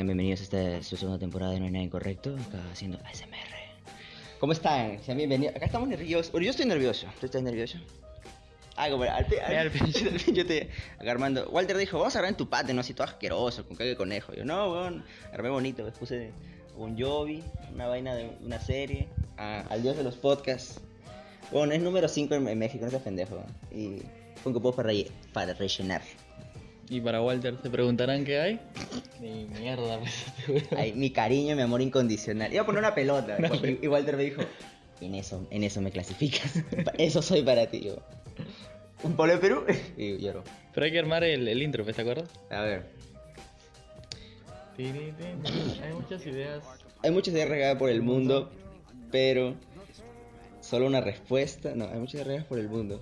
Sean bienvenidos a esta su segunda temporada de No hay nada incorrecto, acá haciendo ASMR. ¿Cómo están? Sean bienvenidos. Acá estamos nerviosos. Bueno, yo estoy nervioso. ¿Tú estás nervioso? Ah, como al, al- Al yo te acá armando. Walter dijo, vamos a grabar en tu patio, no así todo asqueroso, con cague conejo. Yo, no, weón, armé bonito, pues puse un Jovi, una vaina de una serie, ah, al dios de los podcasts. Bueno, es número 5 en, en México, no seas pendejo. Y un copo para, para rellenar. Y para Walter, ¿se preguntarán qué hay? Ni mierda, pues. este. Ay, mi cariño, mi amor incondicional. Iba a poner una pelota. Y, Walter me dijo, en eso, en eso me clasificas. eso soy para ti. Yo, ¿Un polo de Perú? Y lloro. Pero hay que armar el, el intro, pues, ¿te acuerdas? A ver. Hay muchas ideas. Hay muchas ideas regadas por el mundo, pero solo una respuesta. No, hay muchas ideas regadas por el mundo.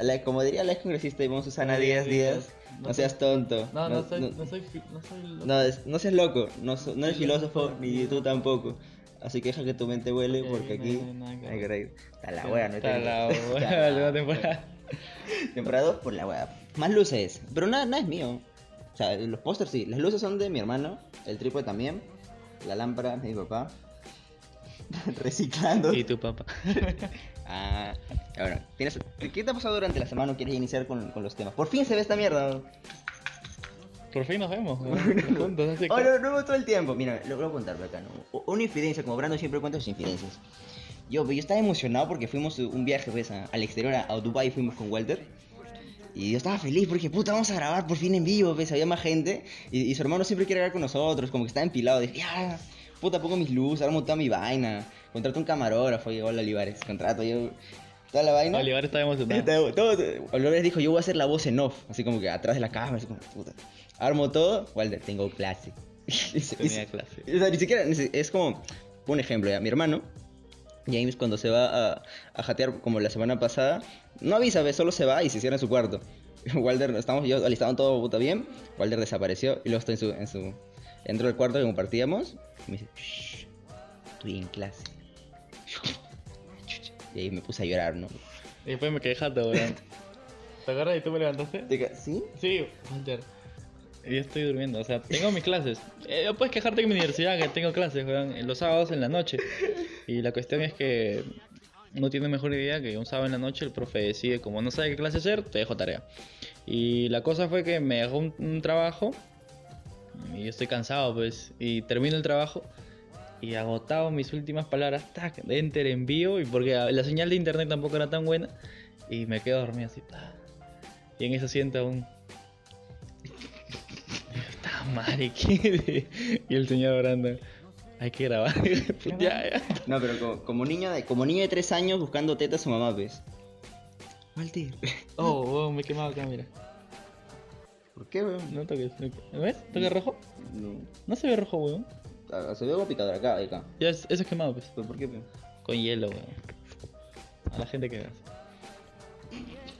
La- como diría la ex congresista Ivonne Susana Díaz Díaz, no seas tonto. No, no, soy, no, soy, no soy loco. no, es- no seas loco, no, so- no eres filósofo, ni tú tampoco. Así que deja que tu mente huele Ok, porque no, aquí no, hay que. Está la wea, no Está la buena la temporada. Temporada 2 por la wea. Más luces, pero nada, nada es mío. O sea, los pósters sí, las luces son de mi hermano, el trípode también, la lámpara de mi papá. Reciclando. Y tu papá. Ah, bueno, ¿tienes, ¿qué te ha pasado durante la semana? ¿O ¿Quieres iniciar con, con los temas? Por fin se ve esta mierda. Por fin nos vemos. Juntos, Oh, no, no veo todo el tiempo. Mira, lo voy a contar acá, ¿no? Una infidencia, como Brando siempre cuenta sus infidencias. Yo, yo estaba emocionado porque fuimos un viaje pues, a- al exterior, a, a Dubai fuimos con Walter. Y yo estaba feliz porque, puta, vamos a grabar por fin en vivo, pues, había más gente. Y, y su hermano siempre quiere grabar con nosotros, como que estaba empilado. Dije, ya, puta, pongo mis luces, armo toda mi vaina. Contrato un camarógrafo, llegó el Olivares, contrato yo toda la vaina. Olivar estaba emocionado. Todo, Olivares dijo, yo voy a hacer la voz en off, así como que atrás de la cámara, así como, puta. Armo todo, Walter, tengo clase. Tenía se- clase. o sea, ni siquiera, es como, un ejemplo, ya, mi hermano, James, cuando se va a, a jatear como la semana pasada, no avisa, ve, solo se va y se cierra en su cuarto. Walter, estamos yo alistando todo puta bien, Walter desapareció y luego estoy en su, en su, dentro del cuarto que compartíamos, y me dice, "Shh, estoy en clase. Y ahí me puse a llorar, ¿no? Y después me quedé jato, weón. ¿Te acuerdas y tú me levantaste? Diga, ¿Sí? Sí, Walter. Yo estoy durmiendo, o sea, tengo mis clases. Eh, puedes quejarte en mi universidad que tengo clases, weón, en los sábados en la noche. Y la cuestión es que no tiene mejor idea que un sábado en la noche el profe decide, como no sabe qué clase hacer, te dejo tarea. Y la cosa fue que me dejó un, un trabajo y yo estoy cansado, pues, y termino el trabajo y agotado mis últimas palabras, tac, enter envío, y porque la señal de internet tampoco era tan buena, y me quedo dormido así. ta. Y en eso siento un. Está madre, ¿qué? Y el señor Brandon. Hay que grabar. ya, ya. No, pero como, como niño de, como niño de tres años buscando teta a su mamá, pues. Walter. Oh, oh, me he quemado acá, mira. ¿Por qué, weón? No toques. ¿No ves? ¿Toque rojo? No. No se ve rojo, weón. Ah, Se ve algo picador acá, acá. Ya, es- eso es quemado, pues. ¿Pero por qué, weón? Con hielo, weón. A la gente que veas.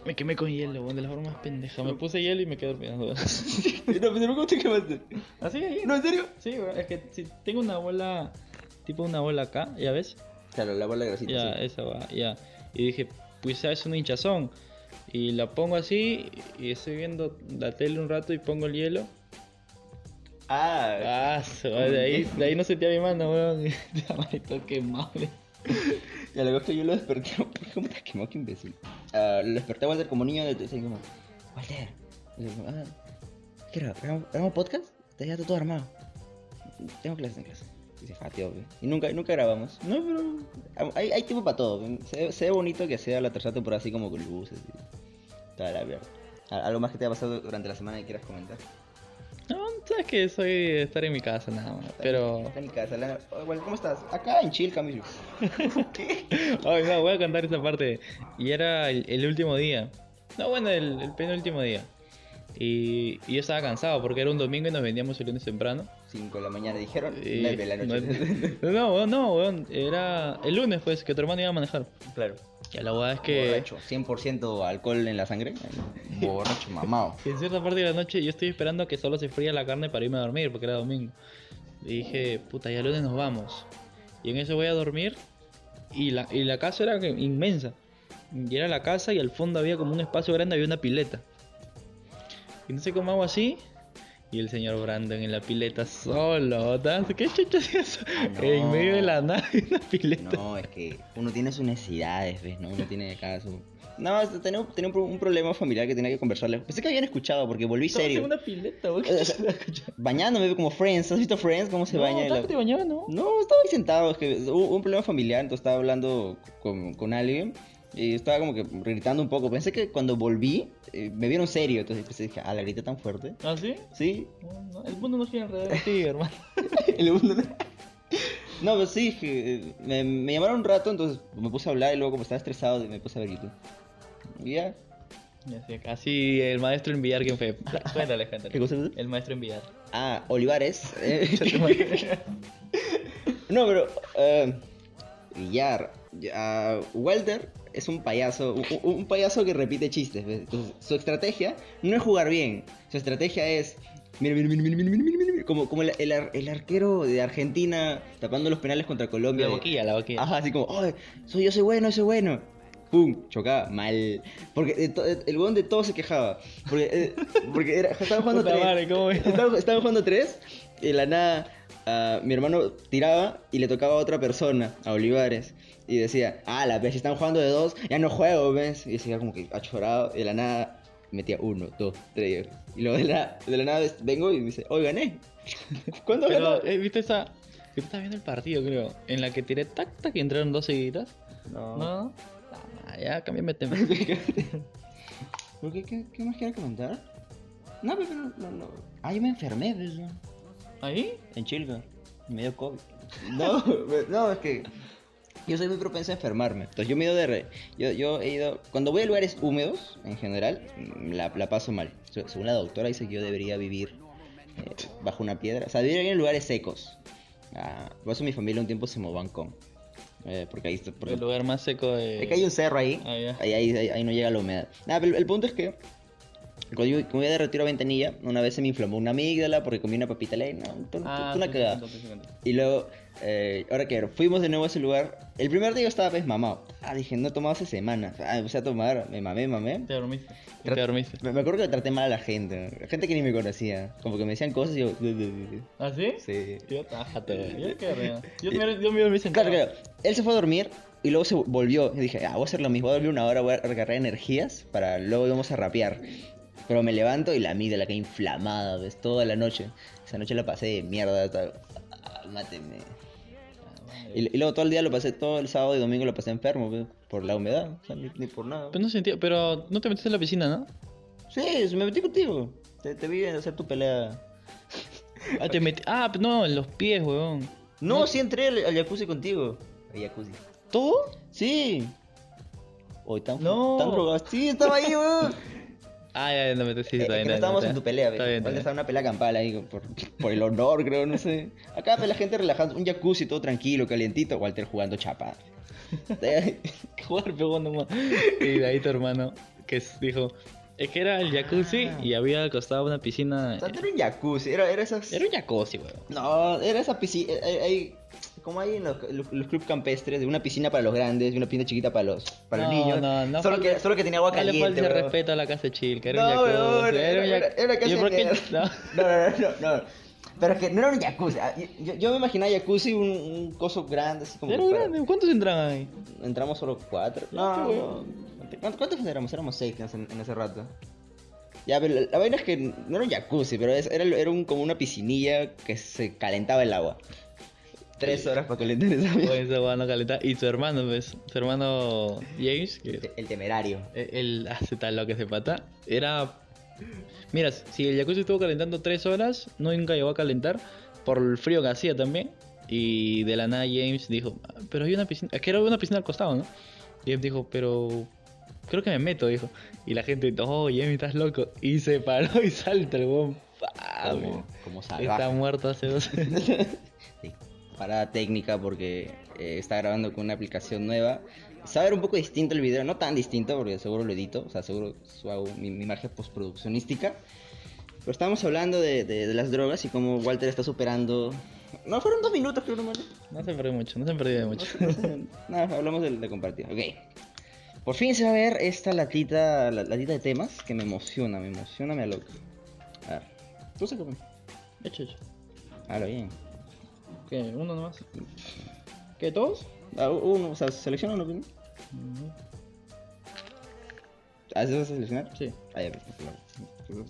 Me quemé con hielo, weón, de la forma más pendeja. Me puse hielo y me quedé dormido. weón. no, pero ¿cómo te quemaste? ¿Así ahí? ¿No, en serio? Sí, weón. Es que si tengo una bola, tipo una bola acá, ¿ya ves? Claro, la bola grasita, Ya, sí. esa va, ya. Y dije, pues ya es un hinchazón. Y la pongo así y estoy viendo la tele un rato y pongo el hielo. Ah, Ah, de ahí, de ahí no sentía mi mano, weón. Qué madre. y a la vez que yo lo desperté, ¿cómo te quemó? Qué imbécil. Ah, lo desperté a Walter como niño de años, como, Walter. Ah, ¿qué era? ¿Hagamos, hagamos podcast? Está ya todo armado. Tengo clases, tengo clases. Y se jateó, güey. Y nunca, nunca grabamos. No, pero hay, hay tiempo para todo. Se, ve- se ve bonito que sea la tercera temporada así como con luces y toda la mierda. ¿Al- ¿Algo más que te haya pasado durante la semana que quieras comentar? No, sabes que soy de estar en mi casa nada más. Pero. Está en mi casa. La... Bueno, ¿Cómo estás? Acá en Chill, Camilo. ¿Qué? Ay, no, voy a contar esa parte. Y era el, el último día. No, bueno, el, el penúltimo día. Y, y yo estaba cansado porque era un domingo y nos vendíamos el lunes temprano. 5 de la mañana dijeron, Y- 9 de la noche. No, no, no, weón, era el lunes pues que tu hermano iba a manejar. claro. Y la verdad es que, Borracho, 100% alcohol en la sangre. Borracho, mamado. en cierta parte de la noche yo estoy esperando que solo se fría la carne para irme a dormir porque era domingo. Y dije, puta, ya lunes nos vamos. Y en eso voy a dormir y la, y la casa era inmensa. Y era la casa y al fondo había como un espacio grande, había una pileta. Y no sé cómo hago así. Y el señor Brandon en la pileta solo. ¿Qué chucha es eso? No. En medio de la nada hay una pileta. No, es que uno tiene sus necesidades, ¿ves? ¿no? Uno tiene acá su... No, es- tenía, tenía un, pro- un problema familiar que tenía que conversarle. Pensé que habían escuchado porque volví en serio. una pileta. O sea, Bañándome como Friends. ¿Has visto Friends? ¿Cómo se No, baña? ¿tanto La- te no? No, estaba ahí sentado, es que hubo un problema familiar, entonces estaba hablando con, con alguien y estaba como que gritando un poco. Pensé que cuando volví eh, me vieron serio, entonces pensé, dije, ah, la grité tan fuerte. ¿Ah, sí? Sí, No, no, el mundo no gira alrededor de ti, hermano. el mundo- No, pues sí, dije, eh, me, me llamaron un rato, entonces me puse a hablar y luego como estaba estresado me puse a ver YouTube. Y ya. Así, el maestro en billar, ¿quién fue? Cuéntale, cuéntale. ¿Qué cosa es eso? El maestro en billar. Ah, Olivares. eh. No, pero. eh, Villar. ah, Walter es un payaso. Un, un payaso que repite chistes. ¿ves? Entonces, su estrategia no es jugar bien. Su estrategia es. Mira, mira, mira, mira, mira, mira, mira, mira, Como, como el, el ar- el arquero de Argentina tapando los penales contra Colombia. La boquilla, la boquilla. Ajá, así como, "Ay, soy yo soy bueno, soy bueno. Pum, chocaba, mal. Porque de to- el huevón de todo se quejaba. Porque, eh, porque era, estaban jugando Puta tres. madre, ¿cómo es? Estaban, estaban jugando tres. Y de la nada, ah, mi hermano tiraba y le tocaba a otra persona, a Olivares. Y decía, ah, la vez, si están jugando de dos, ya no juego, ¿ves? Y decía como que achorado. Y de la nada metía uno, dos, tres. Y luego de la, de la nada vengo y me dice, hoy gané. ¿Cuándo Pero, gané? eh, ¿viste esa? Yo estaba viendo el partido, creo. En la que tiré tac tac y entraron dos seguiditas. No. No. Ah, ya, cámbiame tema. ¿Por qué, qué, qué más quiero comentar? No, pero no, no, no. Ah, yo me enfermé, ¿ves? ¿Ahí? En Chilga. Y me dio COVID. No, no, es que yo soy muy propenso a enfermarme. Entonces yo me he ido de... re- Yo, yo he ido... Cuando voy a lugares húmedos, en general, mm, la, la paso mal. Se- Según la doctora dice que yo debería vivir eh, bajo una piedra. O sea, debería vivir en lugares secos. Ah, por eso mi familia un tiempo se mudó a Ancón. Eh, porque ahí está... porque- El lugar más seco de. es que hay un cerro ahí. Ah, ya. ahí, ahí, ahí- ahí no llega la humedad. Nada, pero el, el punto es que. Cuando yo, de retiro a Ventanilla, una vez se me inflamó una amígdala porque comí una papita ley. No, tú, Ah, tú una cagada. Y luego, eh, ahora que fuimos de nuevo a ese lugar. El primer día yo estaba pues mamado. Ah, dije, no he tomado hace semanas. Ah, empecé a tomar, me mamé, mamé. Te dormiste. Te dormiste. Me, me acuerdo que traté mal a la gente. Gente que ni me conocía. Como que me decían cosas y yo. ¿Ah, sí? Sí. Yo tájate, güey. Yo qué río. Yo me yo me dormí sentado. Claro, claro. Él se fue a dormir y luego se volvió. Y dije, ah, voy a hacer lo mismo. Voy a dormir una hora, voy a recargar energías para luego íbamos a rapear. Pero me levanto y la amígdala queda inflamada, ¿ves? Toda la noche. Esa noche la pasé de mierda. ah, máteme. Y, y luego todo el día lo pasé, todo el sábado y domingo lo pasé enfermo. Por la humedad. O sea, ni, ni por nada. Pero no sentía, pero no te metiste en la piscina, ¿no? Sí, me metí contigo. Te, te vi hacer tu pelea. Ah, te metí. Ah, no, en los pies, weón. No, sí entré al, al jacuzzi contigo. Al jacuzzi. ¿Todo? Sí. Hoy tan, No. tan drogado. Sí, estaba ahí, weón. Ah, ya, no me sí, Eh, es que no estábamos en tu pelea, bien. estaba una pelea campal ahí por, por el honor, creo, no sé. Acá la gente relajando, un jacuzzi todo tranquilo, calientito, Walter jugando chapa. Jugar pegó nomás. Y de ahí tu hermano, que dijo, es que era el jacuzzi Ah. y había al costado una piscina. O sea, no era un jacuzzi, era, era esas... Era un jacuzzi, weón. No, era esa piscina, hay, hay- como hay en los, los, los clubes campestres, de una piscina para los grandes y una piscina chiquita para los, para los No, niños. no, no solo, falta- que, solo que tenía agua No le caliente, falta bro. respeto a la casa de chill, que era No, un jacuzzi. weón, era, era, un era, era casa ¿Y por de qué? mierda. No. No, no, no, no, no. Pero es que no era un jacuzzi. ah, Yo, yo me imaginaba jacuzzi, un, un coso grande, así como. Era para- grande, ¿cuántos entraban ahí? Entramos solo cuatro. qué No, no. ¿Cuántos, ¿Cuántos éramos? Éramos seis en, ese- en ese rato. Ya, pero la, la vaina es que no era un jacuzzi, pero es- era, era un, como una piscinilla que se calentaba el agua. Tres horas para calentar esa mierda. Pues no calenta. Y su hermano, pues, su hermano James, El, que te- el temerario. él- él hace tal lo que se pata, era... Mira, si el jacuzzi estuvo calentando tres horas, nunca llegó a calentar por el frío que hacía también. Y de la nada James dijo, "Ah, pero hay una piscina, es que era una piscina al costado, ¿no? Y James dijo, pero creo que me meto, dijo. Y la gente, oh, Jimmy, estás loco. Y se paró y salta el. Pa, Como, como Está muerto hace dos Sí, parada técnica porque eh, está grabando con una aplicación nueva. Se va a ver un poco distinto el video, no tan distinto porque seguro lo edito, o sea, seguro hago mi, mi margen postproduccionística. Pero estábamos hablando de, de- de las drogas y cómo Walter está superando... No, fueron dos minutos creo, hermano. No se perdió mucho, no se perdió de mucho. Nada, hablamos de, de compartir. Ok. Por fin se va a ver esta latita, la latita de temas que me emociona, me emociona, me aloca. A ver, tú se Hecho, hecho. Habla bien. ¿Qué? ¿Uno nomás? ¿Qué, todos? Ah, uno, o sea, selecciona uno. ¿no? ¿Ah, ¿sí vas a seleccionar? Sí. Ah, ya, perfecto, claro.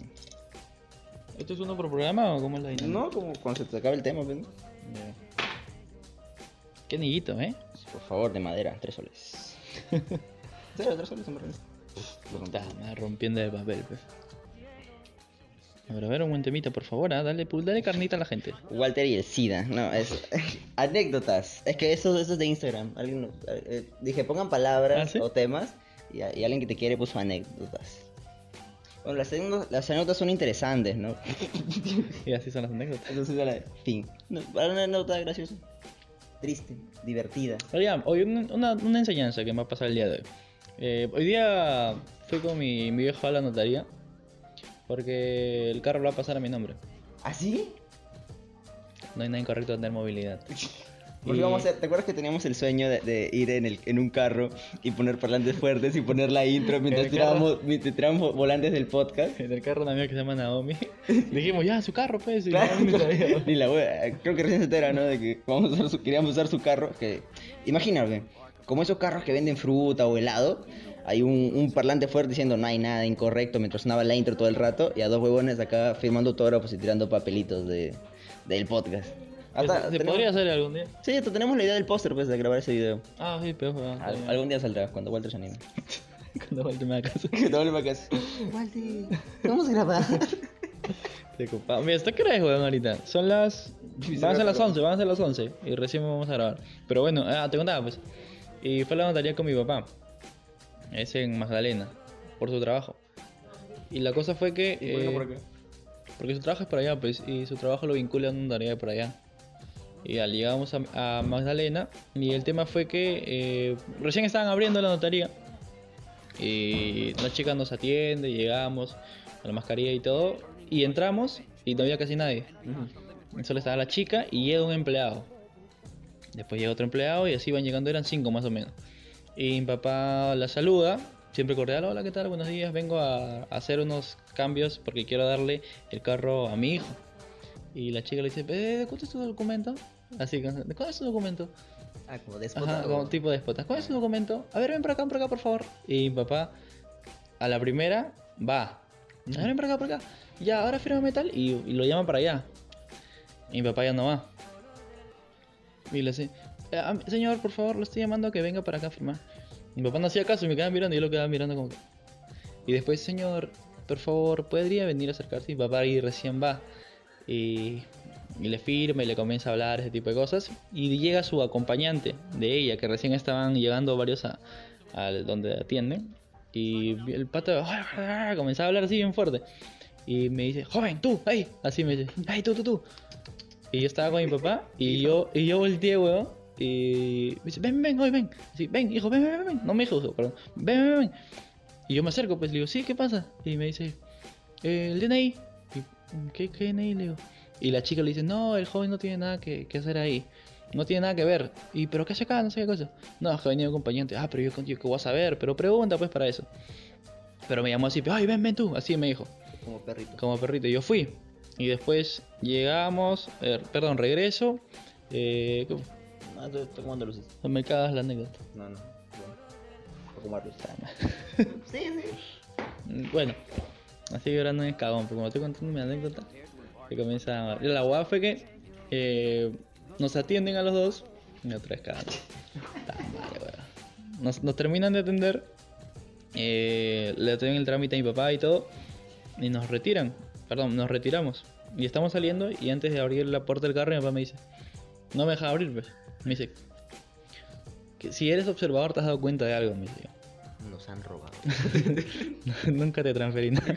¿Esto es uno por programa o cómo es la dinámica? No, como cuando se te acabe el tema, pues, ¿no? Ya. Qué niguito, ¿eh? Por favor, de madera, tres soles. Cero, tres soles, en verdad. Está rompiendo de papel, pues. A ver, a ver, un buen temita, por favor, ah, dale, dale carnita a la gente. Walter y el SIDA, no, es anécdotas. Es que eso, eso es de Instagram. Alguien, eh, eh, dije, pongan palabras ¿Ah, sí? o temas y, a- y alguien que te quiere puso anécdotas. Bueno, las, anécdotas- las anécdotas son interesantes, ¿no? Y así son las anécdotas. Entonces, a la fin. No, para una anécdota graciosa. Triste, divertida. Oigan, hoy una, una, una enseñanza que me ha pasado el día de hoy. Eh, hoy día fui con mi, mi viejo a la notaría porque el carro lo va a pasar a mi nombre. ¿Así? No hay nada incorrecto en tener movilidad. Porque vamos a ¿te acuerdas que teníamos el sueño de, de ir en, el, en un carro y poner parlantes fuertes y poner la intro mientras tirábamos, mientras tirábamos volantes del podcast? En el carro una amiga que se llama Naomi. Dijimos, ya, su carro, pues. y Claro, sabía. ni la wea, creo que recién se entera, ¿no? De que vamos a usar su- queríamos usar su carro. Que, imagínate, como esos carros que venden fruta o helado, hay un, un parlante fuerte diciendo no hay nada incorrecto mientras sonaba la intro todo el rato y a dos huevones acá firmando autógrafos y tirando papelitos de, del podcast. Hasta se, se tenemos- podría hacer algún día. Sí, hasta tenemos la idea del póster pues de grabar ese video. Ah, sí, pero. ah, Al- algún día saldrá cuando Walter se anime. Cuando vuelta me da caso. que te vuelva para casa. Walter, vamos a grabar. Preocupado. Mira, ¿hasta qué hora es, weón, ahorita? Son las... Sí, Van a se ser las pero- 11, van a ser las 11. Y recién vamos a grabar. Pero bueno, ah, te contaba, pues. Y fue a la notaría con mi papá. Es en Magdalena. Por su trabajo. Y la cosa fue que... eh, Porque su trabajo es por allá, pues. Y su trabajo lo vincula a una notaría por allá. Y ya llegamos a, a Magdalena. Y el tema fue que... eh, recién estaban abriendo la notaría. Y la chica nos atiende, llegamos con la mascarilla y todo. Y entramos y no había casi nadie. Solo estaba la chica y llega un empleado. Después llega otro empleado y así van llegando, eran cinco más o menos. Y mi papá la saluda, siempre cordial, hola, ¿qué tal? Buenos días, vengo a, hacer unos cambios porque quiero darle el carro a mi hijo. Y la chica le dice, "Eh, ¿de cuánto es tu documento? Así, ¿de cuánto es tu documento? Ah, como Ajá, como tipo de despotas. ¿Cuál es su documento? A ver, ven por acá, por acá, por favor. Y mi papá, a la primera, va. A ver, ven por acá, por acá. Ya, ahora firma tal y, y lo llama para allá. Mi papá ya no va. Y le dice, "Eh, señor, por favor, lo estoy llamando a que venga para acá a firmar. Mi papá no hacía caso y me quedaba mirando y yo lo quedaba mirando como que... Y después, señor, por favor, ¿podría venir a acercarse? Y mi papá ahí recién va. Y, y le firma y le comienza a hablar ese tipo de cosas. Y llega su acompañante de ella, que recién estaban llegando varios a, a donde atienden. Y el pato comenzaba a hablar así bien fuerte. Y me dice, joven, tú, ahí. Así me dice, ay, tú, tú, tú. Y yo estaba con mi papá y yo, y yo volteé, weón. Y me dice, ven, ven, hoy ven. Así, ven, hijo, ven, ven, ven. No me dijo, perdón. Ven, ven, ven. Y yo me acerco, pues le digo, sí, ¿qué pasa? Y me dice, "Eh, el DNI. Y, ¿Qué, ¿Qué DNI? Le digo. Y la chica le dice, no, el joven no tiene nada que, que hacer ahí. No tiene nada que ver. Y, ¿pero qué hace acá? No sé qué cosa. No, es que ha venido acompañante. Ah, pero yo contigo, ¿qué voy a saber? Pero pregunta, pues, para eso. Pero me llamó así, ay, ven, ven tú. Así me dijo Como perrito. como perrito. Yo fui. Y después llegamos, eh, perdón, regreso. Eh, ¿cómo? No, estoy, estoy comando luces. me cagas la anécdota. No, no. Bueno. Fumarlo. sí, sí. Bueno, así que ahora no es cagón, porque como estoy contando mi anécdota, que comienza a... La guada fue que eh, nos atienden a los dos y otra vez cagando. Nos, nos terminan de atender, eh, le atienden el trámite a mi papá y todo, y nos retiran, perdón, nos retiramos. Y estamos saliendo y antes de abrir la puerta del carro mi papá me dice, no me deja abrir, pues. Me dice, que si eres observador te has dado cuenta de algo, me dice. Nos han robado. Nunca te transferí nada.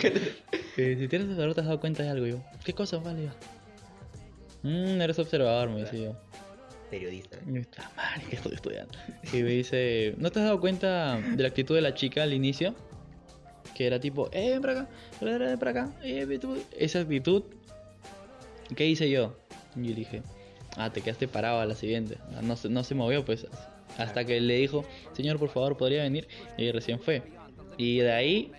Eh, si tienes ahora te has dado cuenta de algo, yo. ¿Qué cosa, vale? Yo, Mmm, eres observador, me yo. Periodista. "Ah, madre, que estoy estudiando. Y me dice, ¿no te has dado cuenta de la actitud de la chica al inicio? Que era tipo, eh, ven para acá, ven para acá, eh, ve tú". Esa actitud, ¿qué hice yo? Y yo dije, ah, te quedaste parado a la siguiente. No, se- no se movió, pues, hasta que le dijo, señor, por favor, ¿podría venir? Y recién fue. Y de ahí,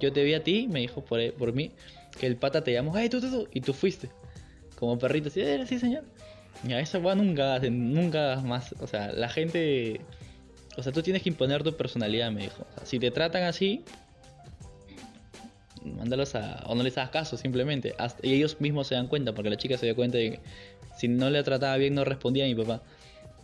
yo te vi a ti, me dijo por, por mí, que el pata te llamó, hey, tú, tú, tú, y tú fuiste. Como perrito, así, "Eh, sí, señor. Ya, esa weá nunca, nunca más. O sea, la gente. O sea, tú tienes que imponer tu personalidad, me dijo. Si te tratan así, mándalos a. O no les hagas caso, simplemente. Hasta- y ellos mismos se dan cuenta, porque la chica se dio cuenta de que si no le trataba bien, no respondía a mi papá.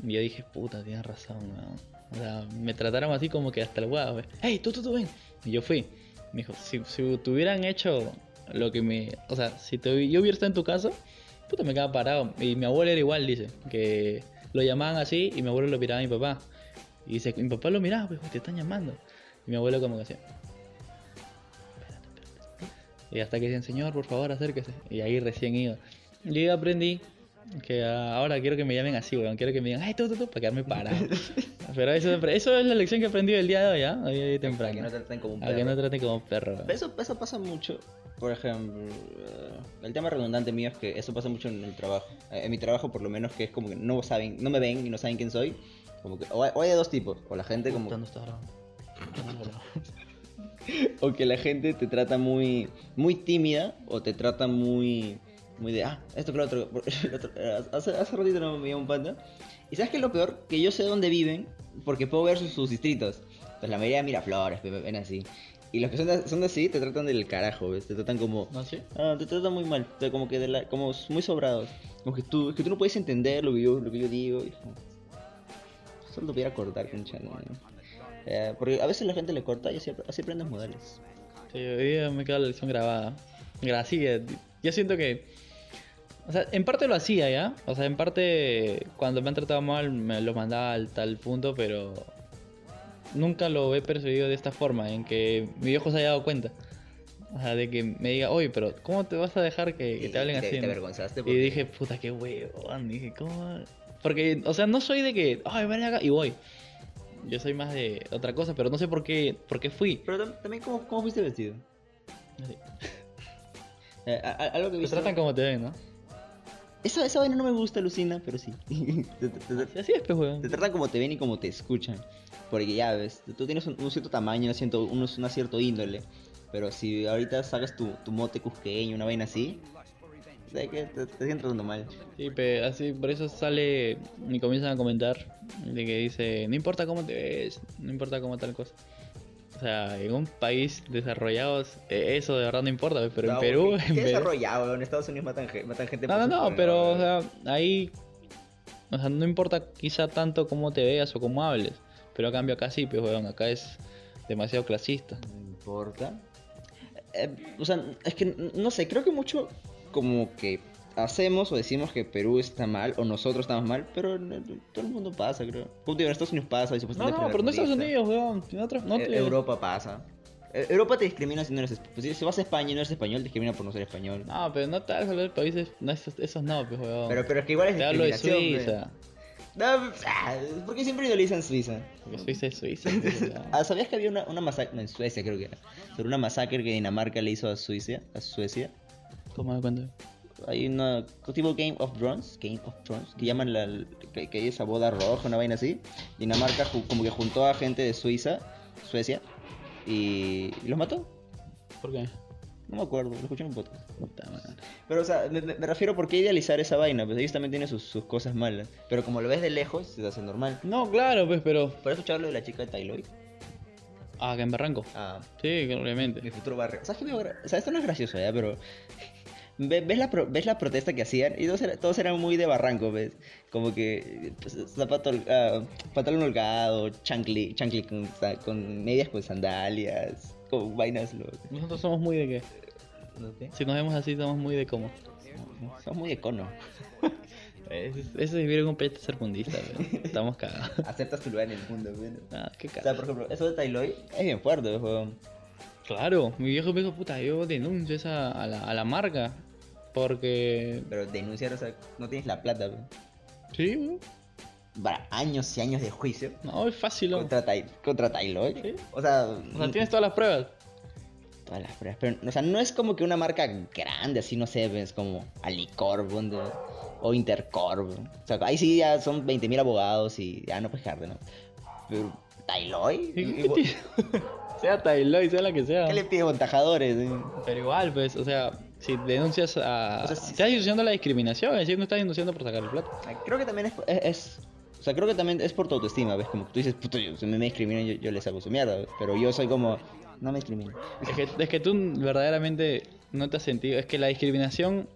Y yo dije, puta, tienes razón, weón. O sea, me trataron así como que hasta el wey. Hey, tú, tú, tú, ven. Y yo fui. Me dijo, si, si te hubieran hecho lo que me. O sea, si te, yo hubiera estado en tu casa, puta, me quedaba parado. Y mi abuelo era igual, dice. Que lo llamaban así y mi abuelo lo miraba a mi papá. Y dice, mi papá lo miraba, pues, te están llamando. Y mi abuelo como que hacía. Y hasta que decían, señor, por favor, acérquese. Y ahí recién iba. Ya aprendí que ah, ahora quiero que me llamen así, weón. Quiero que me digan, ay, tú, tú, tú, para quedarme parado. Pero eso, eso es la lección que aprendí el día de hoy, ¿ah? Hoy, hoy temprano. que no te traten como un A que perro. no trate como perro. weón. Eso, eso pasa mucho. Por ejemplo, eh, el tema redundante mío es que eso pasa mucho en el trabajo. Eh, En mi trabajo, por lo menos, que es como que no saben, no me ven y no saben quién soy. Como que, o hay, o hay de dos tipos. O la gente como. ¿Dónde estás grabando? O que la gente te trata muy, muy tímida. O te trata muy. Muy de, ah, esto que lo otro. Hace, hace ratito no me dio un panda. Y sabes qué es lo peor? Que yo sé dónde viven. Porque puedo ver sus, sus distritos. Pues la mayoría pe- pe- ven así. Y los que son, de- son de así te tratan del carajo, ¿ves? Te tratan como. ¿No, sí? Ah, te tratan muy mal, te- como que de la, como muy sobrados. Como que tú, es que tú no puedes entender lo que yo, lo que yo digo. y es como, Solo lo voy a cortar, concha, ¿no? Eh, porque a veces la gente le corta y así, así aprendes modales. Sí, hoy día me queda la lección grabada. Gracias. Yo siento que. O sea, en parte lo hacía ya. O sea, en parte cuando me han tratado mal me lo mandaba al tal punto, pero. Nunca lo he percibido de esta forma, en que mi viejo se haya dado cuenta. O sea, de que me diga, oye, pero ¿cómo te vas a dejar que, que te hablen Y así? Te no?" avergonzaste Y porque- dije, puta, qué huevón. Dije, ¿cómo? Porque, o sea, no soy de que, ay, ven acá y voy. Yo soy más de otra cosa, pero no sé por qué, por qué fui. Pero tam- también, ¿cómo, cómo fuiste vestido? Así. Eh, a- a- algo que Te visto... tratan como te ven, ¿no? Esa, esa vaina no me gusta, Lucina, pero sí. te, te- te- Sí, Así es, pues, weón. te tratan como te ven y como te escuchan. Porque ya ves, tú tienes un, un cierto tamaño, un cierto, un, una cierto índole. Pero si ahorita sacas tu, tu mote cusqueño, una vaina así, sé que te, te siguen tratando mal. Sí, pero así, por eso sale y comienzan a comentar de que dice, no importa cómo te ves, no importa cómo tal cosa. O sea, en un país desarrollado eh, eso de verdad no importa, pero en Perú... ¿Qué, en desarrollado? En Estados Unidos matan, matan gente No, no, no, pero o sea, ahí... O sea, no importa quizá tanto cómo te veas o cómo hables, pero a cambio acá sí, pues, weón, acá es demasiado clasista. No importa. Eh, o sea, es que no sé, creo que mucho como que hacemos o decimos que Perú está mal o nosotros estamos mal, pero todo el mundo pasa, creo. Como digo, en Estados Unidos pasa y No, no, pero no Estados Unidos, weón. en otros- no te- Europa pasa. Eh, Europa te discrimina si no eres... pues, si- vas a España y no eres español, te discrimina por no ser español. No, pero no te hagas hablar de países, no, esos, esos no, pues, weón. Pero, pero es que igual es Te hablo de. Suiza. No, ah, ¿Por qué siempre idolizan Suiza? Porque Suiza es Suiza. pues. Ah, ¿Sabías que había una, una masacre, no, en Suecia creo que era, sobre una masacre que Dinamarca le hizo a Suiza, a Suecia? ¿Cómo me cuento? Hay una tipo Game of Thrones, Game of Thrones, que llaman la, que, que hay esa boda roja, una vaina así. Dinamarca como que juntó a gente de Suiza, Suecia, y, y los mató. ¿Por qué? No me acuerdo, lo escuché en un podcast. Pero, o sea, me, me- refiero por qué idealizar esa vaina, pues ellos también tienen sus, sus cosas malas. Pero como lo ves de lejos, se te hace normal. No, claro, pues, pero. ¿Puedes escuchar lo de la chica de Tailoy? Ah, que en Barranco. Ah, Sí, obviamente. mi futuro barrio. ¿Sabes qué me O sea, esto no es gracioso, ¿ya? Pero. Ve- ¿Ves la, pro- ¿Ves la protesta que hacían? Y todos, todos eran muy de barranco, ¿ves? Como que. pues, zapato. ah, pantalón holgado, chancli, chancli con, con medias con sandalias, con vainas. Nosotros somos muy de qué. sé. Si nos vemos así, somos muy de cómo. Somos muy de cono. Es, eso es vivir en un país tercermundista. Estamos cagados. Aceptas tu lugar en el mundo, weón. Ah, qué O sea, cagado. por ejemplo, eso de Tailoy es bien fuerte, weón. Claro, mi viejo me dijo, puta, yo denuncio esa a la, a la marca. Porque. Pero denunciar, o sea, no tienes la plata, weón. Sí, weón. Para años y años de juicio No, es fácil, ¿no? contra, Tai- contra Tailoy. Sí. O sea, O sea, tienes todas las pruebas. todas las pruebas. Pero, o sea, no es como que una marca grande, así, no sé, es como Alicorp o Intercorp. O sea, ahí sí ya son 20.000 abogados y ya no puedes quejarte, ¿no? Pero, ¿Tailoy? ¿Qué, ¿Qué, qué sea Tailoy, sea la que sea. le pide montajadores? eh? Pero igual, pues, o sea, si denuncias a. O sea, si- Estás denunciando la discriminación, es decir, no estás denunciando por sacar el plato. Creo que también es, es, es- O sea, creo que también es por tu autoestima, ¿ves? Como que tú dices, puto, yo, si me, discriminan, yo, yo les hago su mierda, ¿ves? Pero yo soy como, no me discriminen. Es que, es que tú verdaderamente no te has sentido. Es que la discriminación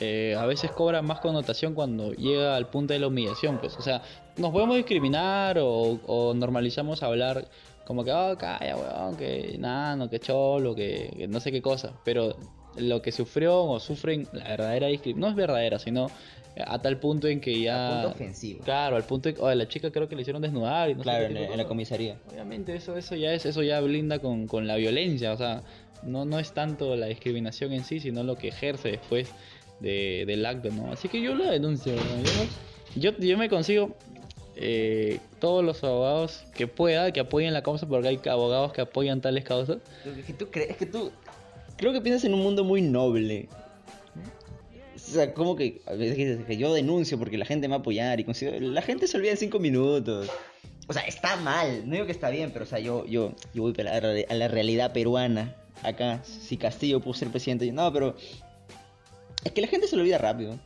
eh, a veces cobra más connotación cuando llega al punto de la humillación, pues. O sea, nos podemos discriminar o, o normalizamos hablar como que, oh, calla, weón, que nano, que cholo, que, que no sé qué cosa. Pero lo que sufrió o sufren, la verdadera discriminación, no es verdadera, sino a tal punto en que ya. A punto ofensivo. Claro, al punto de que, oh, la chica creo que le hicieron desnudar y no sé Claro, qué en, en la comisaría. Obviamente eso, eso ya es, eso ya blinda con, con la violencia, o sea, no, no es tanto la discriminación en sí, sino lo que ejerce después de, del acto, ¿no? Así que yo lo denuncio, ¿no? yo, yo, me consigo eh, todos los abogados que pueda, que apoyen la causa, porque hay abogados que apoyan tales causas. Es que tú crees, es que tú creo que piensas en un mundo muy noble. O sea, como que que yo denuncio porque la gente me va a apoyar y considero, la gente se olvida en cinco minutos. O sea, está mal, no digo que está bien, pero o sea, yo, yo, yo voy a la, re- a la realidad peruana. Acá, si Castillo pudo ser presidente, yo- no, pero es que la gente se lo olvida rápido.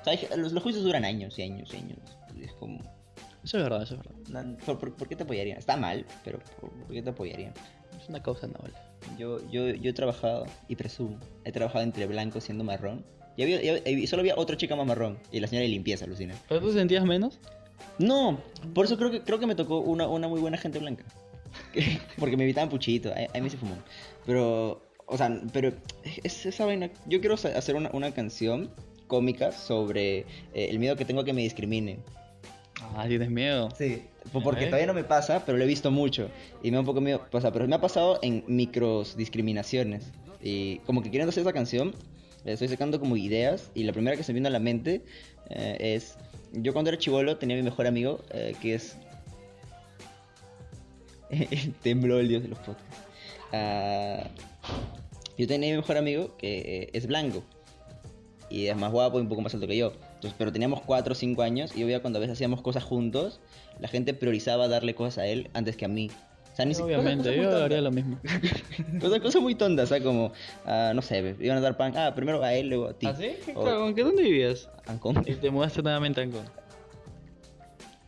O sea, los, los juicios duran años y años y años. Es como, Eso es verdad, eso es verdad. na- ¿por, por- por qué te apoyarían? Está mal, pero ¿por, por qué te apoyarían? Es una causa noble. Yo, yo, yo he trabajado, y presumo, he trabajado entre blanco siendo marrón. Y, había, y- y solo había otra chica más marrón, y la señora de limpieza, alucina. ¿Pero tú sentías menos? No, por eso creo que, creo que me tocó una, una muy buena gente blanca. Porque me invitaban puchito, a, a mí se fumó. Pero, o sea, pero es esa vaina. Yo quiero hacer una, una canción cómica sobre eh, el miedo que tengo a que me discriminen. Ah, tienes miedo. Sí, po- porque todavía no me pasa, pero lo he visto mucho. Y me da un poco miedo pasar. Pero me ha pasado en micros discriminaciones. Y como que queriendo hacer esa canción, estoy sacando como ideas. Y la primera que se me vino a la mente eh, es. Yo cuando era chivolo tenía mi mejor amigo, eh, que es. Tembló el dios de los podcasts. Ah, yo tenía mi mejor amigo que eh, es blanco. Y es más guapo y un poco más alto que yo. Entonces, pero teníamos 4 o 5 años y yo veía cuando a veces hacíamos cosas juntos, la gente priorizaba darle cosas a él antes que a mí. O sea, ni siquiera- Obviamente, cosas, yo cosas haría lo tontas. mismo. Cosas, cosas muy tontas, o sea, como, ah, no sé, iban a dar pan, ah, primero a él, luego a ti. ¿Ah, sí? ¿Qué O- dónde vivías? Ancón. Y te mudaste nuevamente a Ancón.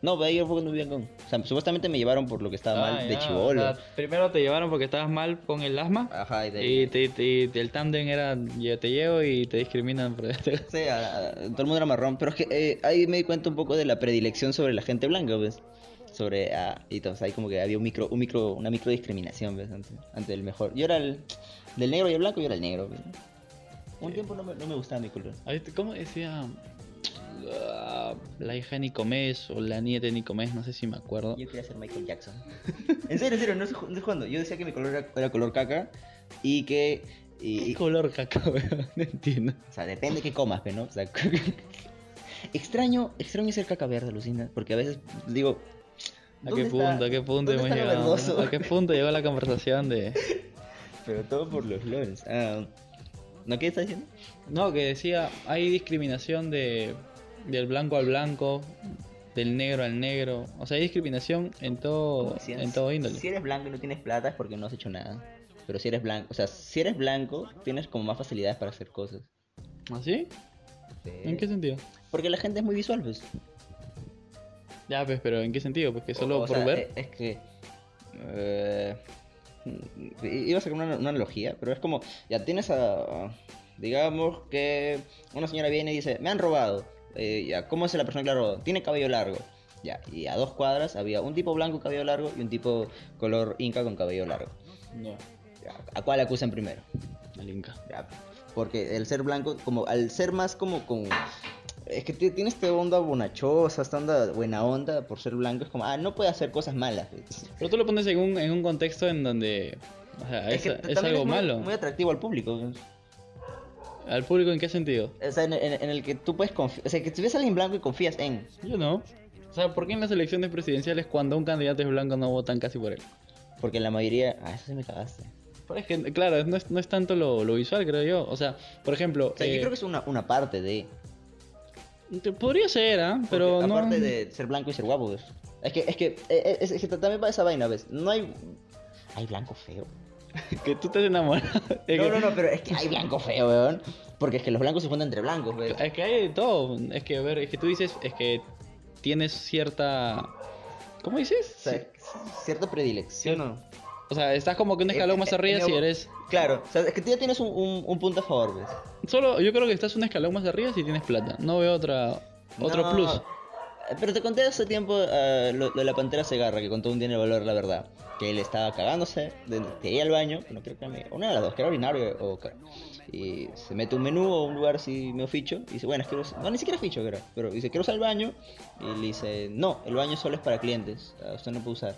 No, pero ahí yo fue cuando vivía en Ancón. O sea, supuestamente me llevaron por lo que estaba Ah, mal de ya, chivolo. o sea, primero te llevaron porque estabas mal con el asma. Ajá, y de. Y te, te- el tándem era yo te llevo y te discriminan por Sí, a- a- todo el mundo era marrón, pero es que eh, ahí me di cuenta un poco de la predilección sobre la gente blanca, ¿ves? Sobre, ah, y entonces ahí como que había un micro, un micro, una micro discriminación, ¿ves? Ante, ante el mejor. Yo era el, del negro y el blanco, yo era el negro, ¿ves? Un tiempo no me, no me gustaba mi color. Te- ¿Cómo decía? La hija de Nicomés o la nieta de Nicomés, no sé si me acuerdo. Yo quería ser Michael Jackson. en serio, en serio, no estoy, jugando. Yo decía que mi color era, era color caca y que... Y, ¿Qué color caca, weón? No entiendo. o sea, depende qué comas, ¿no? O sea, extraño, extraño ser caca verde, Lucina, porque a veces digo... ¿A ¿dónde qué está- punto? ¿A qué punto hemos está llegado? ¿A qué punto llegó la conversación de.? Pero todo por los LOLs. Ah, ¿No qué estás diciendo? No, que decía, hay discriminación de del blanco al blanco, del negro al negro. O sea, hay discriminación en todo, en todo índole. Si eres blanco y no tienes plata es porque no has hecho nada. Pero si eres blanco, o sea, si eres blanco, tienes como más facilidades para hacer cosas. ¿Así? ¿En qué sentido? Porque la gente es muy visual, pues. Ya, pues, pero ¿en qué sentido? Pues que solo O- o por sea, ver. eh, Es que. eh, iba a sacar una, una analogía, pero es como. Ya tienes a. Digamos que una señora viene y dice: Me han robado. Eh, ya, ¿cómo es la persona robó? Tiene cabello largo. Ya, y a dos cuadras había un tipo blanco con cabello largo y un tipo color inca con cabello largo. Ya, Ya, ¿A cuál acusan primero? al Inca. Ya, porque el ser blanco, como al ser más como con Es que ti- tiene esta onda bonachosa, esta onda buena onda por ser blanco. Es como, ah, no puede hacer cosas malas. Pero tú lo pones en un, en un contexto en donde o sea, es, que es algo muy- malo. Muy atractivo al público. ¿Al público en qué sentido? O sea, en, en- en el que tú puedes confiar. O sea, que ves a alguien blanco y confías en. Yo no. O sea, ¿por qué en las elecciones presidenciales cuando un candidato es blanco no votan casi por él? Porque la mayoría. Ah, eso sí me cagaste. Pero es que, claro, no es, no es tanto lo, lo visual, creo yo. O sea, por ejemplo... O sea, eh, yo creo que es una, una parte de. Podría ser, ¿ah? Pero Porque no... Aparte de ser blanco y ser guapo, pues. Es que, es que, eh, es, es que también va esa vaina, ¿ves? No hay. Hay blanco feo. Que tú has enamorado. Es No, que- no, no, pero es que hay blanco feo, weón. Porque es que los blancos se juntan entre blancos, ¿ves? Es que hay de todo. Es que, a ver, es que tú dices, es que tienes cierta... ¿Cómo dices? O sea, cierta predilección, ¿no? O sea, estás como que un escalón Eh, más eh, arriba eh, si eres... Claro, o sea, es que tú ya tienes un, un, un punto a favor, ¿ves? Solo, yo creo que estás un escalón más arriba si tienes plata. No veo otra... Otro No, plus. Eh, Pero te conté hace tiempo eh, lo, de la pantera Segarra, que contó un día en el valor la verdad. Que él estaba cagándose, quería al baño, no creo que me. Una de las dos, que era urinario o. ca- Y se mete un menú o un lugar así medio ficho. Y dice, bueno, es que. No, ni siquiera ficho, creo. Pero dice, quiero usar el baño. Y le dice, no, el baño solo es para clientes. ah, Usted no puede usar.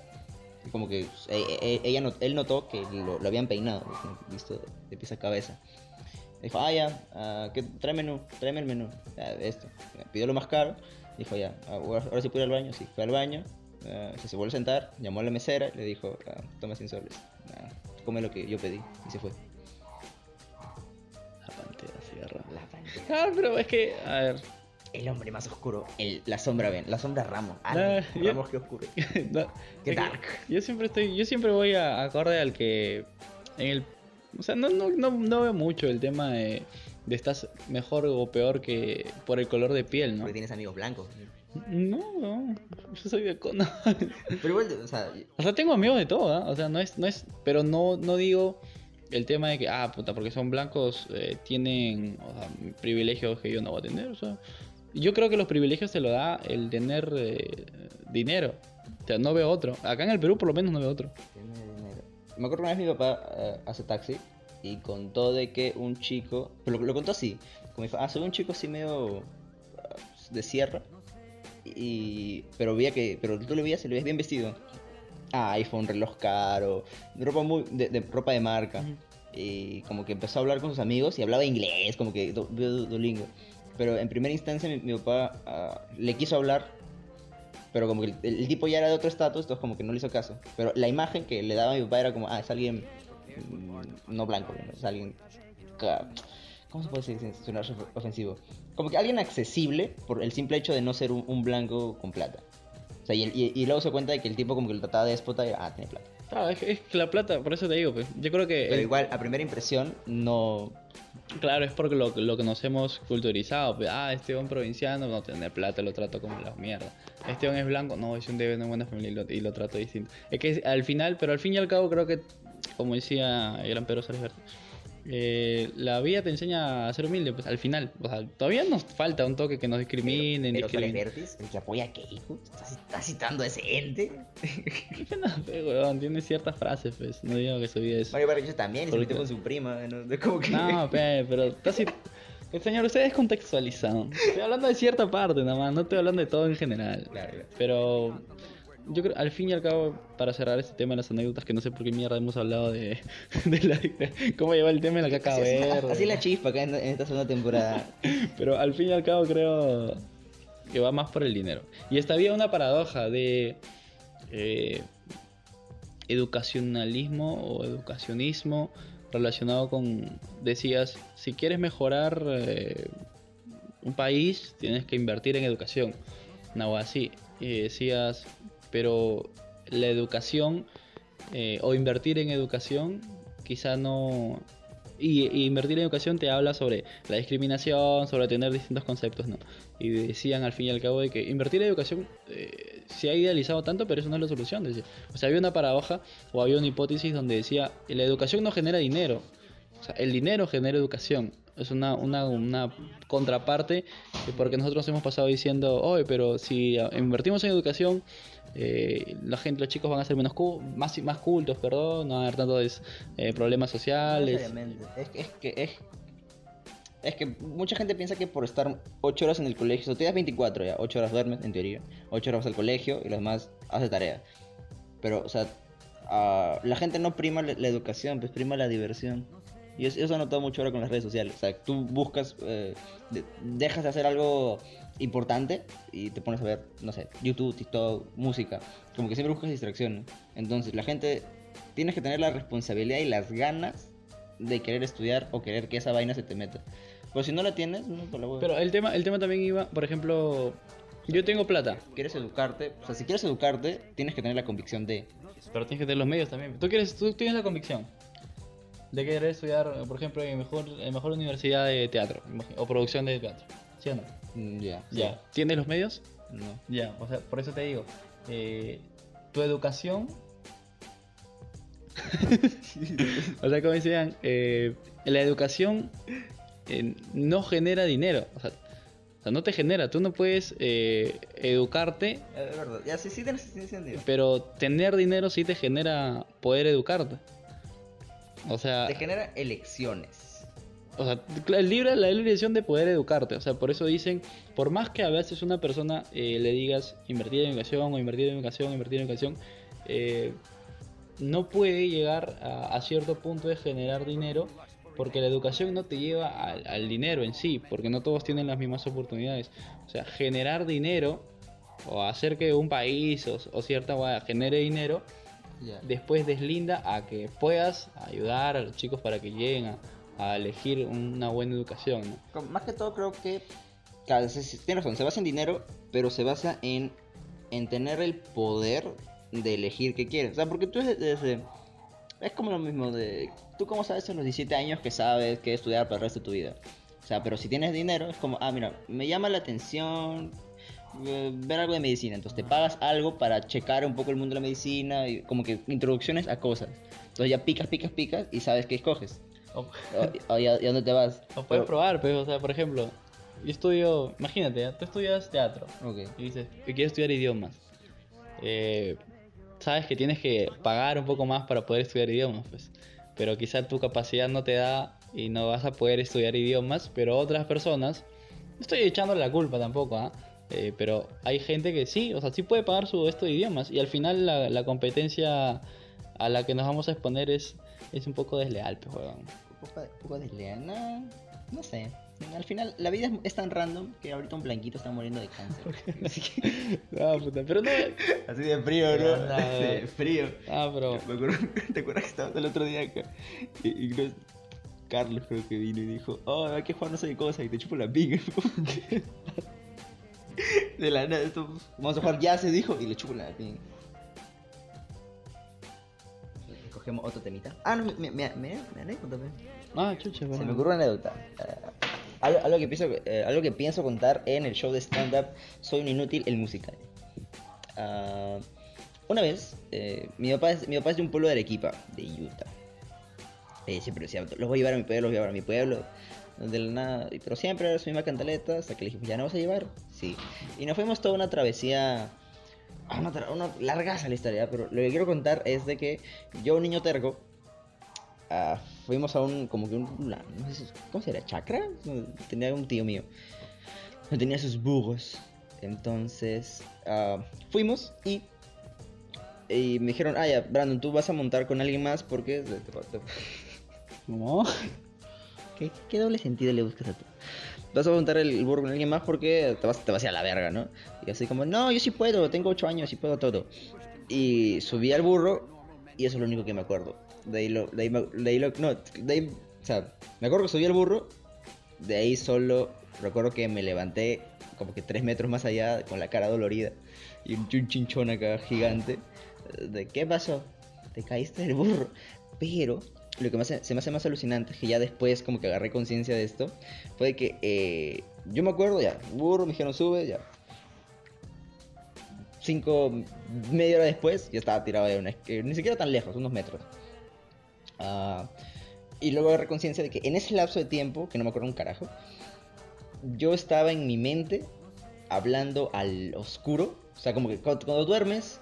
Y como que eh, eh, ella not- él notó que lo, lo habían peinado, que visto de pies a cabeza. Dijo, ah, ya, ah, ¿qué- trae menú, tráeme el menú. Ah, esto. Pidió lo más caro. Dijo, ya, ah, ahora, ahora sí puedo ir al baño. Sí, fue al baño. ah, se, se vuelve a sentar, llamó a la mesera y le dijo, ah, toma 100 soles. Ah, come lo que yo pedí. Y se fue. La pantera cigarra. La pantera. Claro, pero es que, a ver... El hombre más oscuro. El, la sombra, ven. La sombra Ramos. Ah, Ah, no. Ramos, qué oscuro. no, Qué que dark. Yo siempre estoy, yo siempre voy a acorde al que en el, o sea, no, no, no, no veo mucho el tema de, de estás mejor o peor que por el color de piel, ¿no? Porque tienes amigos blancos. No, no, yo soy de cono. Pero igual, o sea, o sea, tengo amigos de todo, ¿ah? o sea, no es, no es, pero no, no digo el tema de que, ah, puta, porque son blancos eh, tienen o sea, privilegios que yo no voy a tener, o sea, yo creo que los privilegios te lo da el tener eh, dinero. O sea, no veo otro. Acá en el Perú por lo menos no veo otro. Tiene dinero. Me acuerdo una vez mi papá eh, hace taxi y contó de que un chico, pero lo, lo contó así, como ah, soy un chico así medio ah, de sierra, y, pero veía que, pero tú lo veías y lo veías bien vestido. Ah, iPhone, reloj caro, ropa muy, de, de- ropa de marca. Y como que empezó a hablar con sus amigos y hablaba inglés, como que do, do-. Pero en primera instancia mi, mi papá ah, le quiso hablar, pero como que el, el tipo ya era de otro estatus, entonces como que no le hizo caso. Pero la imagen que le daba a mi papá era como, ah, es alguien no blanco, ¿no? es alguien... ¿Cómo se puede decir sin ofensivo? Como que alguien accesible por el simple hecho de no ser un, un blanco con plata. O sea, y, el- y- y luego se cuenta de que el tipo como que lo trataba de déspota y, ah, tiene plata. Claro, es que, es que la plata, por eso te digo, pues, yo creo que... Pero el- igual, a primera impresión, no... Claro, es porque lo, lo que nos hemos culturizado. pues, ah, este un provinciano no tiene plata, lo trato como la mierda. Este hombre es blanco, no, es un de una buena familia y lo, y lo trato distinto. Es que es- al final, pero al fin y al cabo creo que, como decía el gran Pedro Salisbury, eh, la vida te enseña a ser humilde, pues al final. O sea, todavía nos falta un toque que nos discriminen. Pero discriminen. Vertis, el que apoya a Keiko, ¿estás, estás citando a ese ente? ¿Qué pena, pe, weón? Tiene ciertas frases, pues. No digo que su vida es. Mario también, se metió con su prima, ¿no? Como que... No, pe, pero. El señor, usted es contextualizado. Estoy hablando de cierta parte nada más, no estoy hablando de todo en general. Claro, claro. Pero yo creo, al fin y al cabo, para cerrar este tema de las anécdotas, que no sé por qué mierda hemos hablado de, de la, de cómo llevar el tema de la caca Así, verde. así la chispa acá en, en esta segunda temporada. Pero al fin y al cabo creo que va más por el dinero. Y esta había una paradoja de eh, educacionalismo o educacionismo relacionado con, decías, si quieres mejorar eh, un país, tienes que invertir en educación. No, así. Y decías, pero la educación eh, o invertir en educación quizá no... Y, invertir en educación te habla sobre la discriminación, sobre tener distintos conceptos, ¿no? Y decían al fin y al cabo de que invertir en educación eh, se ha idealizado tanto, pero eso no es la solución. decía. O sea, había una paradoja o había una hipótesis donde decía, la educación no genera dinero, o sea, el dinero genera educación. Es una, una, una contraparte, porque nosotros hemos pasado diciendo, oye, pero si invertimos en educación, eh, la gente, los chicos van a ser menos cu- más, más cultos, perdón, no van a haber tantos eh, problemas No sociales. necesariamente. Es, que- es que es... Es que mucha gente piensa que por estar 8 horas en el colegio, o sea, tú das 24 ya, 8 horas duermes en teoría, 8 horas vas al colegio y los demás haces tarea. Pero, o sea, ah, la gente no prima la, la educación, pues prima la diversión. Y es- eso he notado mucho ahora con las redes sociales. O sea, tú buscas, eh, de- dejas de hacer algo importante y te pones a ver, no sé, YouTube, TikTok, música. Como que siempre buscas distracciones. Entonces, la gente tienes que tener la responsabilidad y las ganas de querer estudiar o querer que esa vaina se te meta. Pues si no la tienes, no por la hueva. Pero el tema, el tema también iba, por ejemplo, yo tengo plata, quieres educarte, o sea, si quieres educarte, tienes que tener la convicción de. pero tienes que tener los medios también. Tú quieres, tú tienes la convicción de querer estudiar, por ejemplo, en mejor, en mejor universidad de teatro o producción de teatro. ¿Sí o no? Mm, Ya. Ya. ¿Tienes los medios? No. Ya, o sea, por eso te digo, eh, tu educación... o sea, como decían, eh, la educación eh, no genera dinero. O sea, o sea, no te genera. Tú no puedes eh, educarte, Es verdad. Ya, sí, sí, tienes sí, sí, sentido. pero tener dinero sí te genera poder educarte. O sea, Te genera elecciones. o sea, el libre, la libre decisión de poder educarte. O sea, por eso dicen, por más que a veces una persona eh, le digas invertir en educación o invertir en educación, invertir en educación, eh, no puede llegar a, a cierto punto de generar dinero porque la educación no te lleva al, al dinero en sí, porque no todos tienen las mismas oportunidades. O sea, generar dinero o hacer que un país o, o cierta guada genere dinero Ya. después deslinda a que puedas ayudar a los chicos para que lleguen a, a elegir una buena educación. ¿no? Más que todo creo que, claro, tienes razón, se basa en dinero, pero se basa en, en tener el poder de elegir qué quieres. O sea, porque tú desde, desde- Es como lo mismo de... Tú como sabes a los 17 años que sabes qué estudiar para el resto de tu vida. O sea, pero si tienes dinero, es como, ah, mira, me llama la atención ver algo de medicina. Entonces te pagas algo para checar un poco el mundo de la medicina y como que introducciones a cosas. Entonces ya picas, picas, picas y sabes qué escoges. O, O, o y a dónde te vas. o puedes Pero- probar, pues, o sea, por ejemplo, yo estudio, imagínate, ¿ya? tú estudias teatro Ok. y dices que quieres estudiar idiomas. Eh, sabes que tienes que pagar un poco más para poder estudiar idiomas, pues. Pero quizá tu capacidad no te da y no vas a poder estudiar idiomas, pero otras personas, no estoy echándole la culpa tampoco, ¿ah? Eh, pero hay gente que sí, o sea, sí puede pagar su esto de idiomas y al final la, la competencia a la que nos vamos a exponer es, es un poco desleal, pues, weón. Un poco, un poco desleal, no, no sé. Al final, la vida es, es tan random que ahorita un blanquito está muriendo de cáncer. Así, que- Ah, puta, pero no... así de frío, ¿no? De frío. Ah, pero... Me acuerdo, ¿Te acuerdas que estabas el otro día acá? Y, y creo- Carlos creo que vino y dijo, oh, hay que jugar no sé qué cosa y te chupo la pinga. de la nada, esto, vamos a jugar ya se dijo y le chupo la pinga. Cogemos otro temita. Ah, no, me, me, me, me anécdota, pe. Ah, chucha, Se me ocurre una anécdota. Eh, algo, algo que pienso, eh, algo que pienso contar en el show de stand-up Soy un inútil, el musical. Ah, una vez, eh, mi, papá es, mi papá es de un pueblo de Arequipa, de Utah. Eh, siempre decía, los voy a llevar a mi pueblo, los voy a llevar a mi pueblo. De la nada, pero siempre era su misma cantaleta, hasta que le dije, ¿ya no vas a llevar? Sí. Y nos fuimos toda una travesía, una, tra- una la historia, pero lo que quiero contar es de que yo, un niño terco, ah, fuimos a un, como que un, no ¿cómo se? ¿Chacra? Tenía un tío mío. Tenía sus burros. Entonces, ah, fuimos y, y me dijeron, ah, ya, Brandon, tú vas a montar con alguien más porque... ¿Cómo? ¿Qué, doble sentido le buscas a tú? Vas a montar el, burro con alguien más porque te vas, te vas a la verga, ¿no? Y así como, no, yo sí puedo, tengo 8 años y puedo todo. Y subí al burro y eso es lo único que me acuerdo. De ahí lo, de ahí, lo, no, de o sea, me acuerdo que subí al burro, de ahí solo recuerdo que me levanté como que 3 metros más allá con la cara dolorida y un, un chinchón acá gigante. ¿De qué pasó? Te caíste del burro. Pero lo que se me hace más alucinante que ya después como que agarré conciencia de esto fue que eh, yo me acuerdo ya, burro, me dijeron sube, ya. Cinco, media hora después, ya estaba tirado de una esque- ni siquiera tan lejos, unos metros. Ah, y luego agarré conciencia de que en ese lapso de tiempo, que no me acuerdo un carajo, yo estaba en mi mente hablando al oscuro. O sea, como que cuando duermes,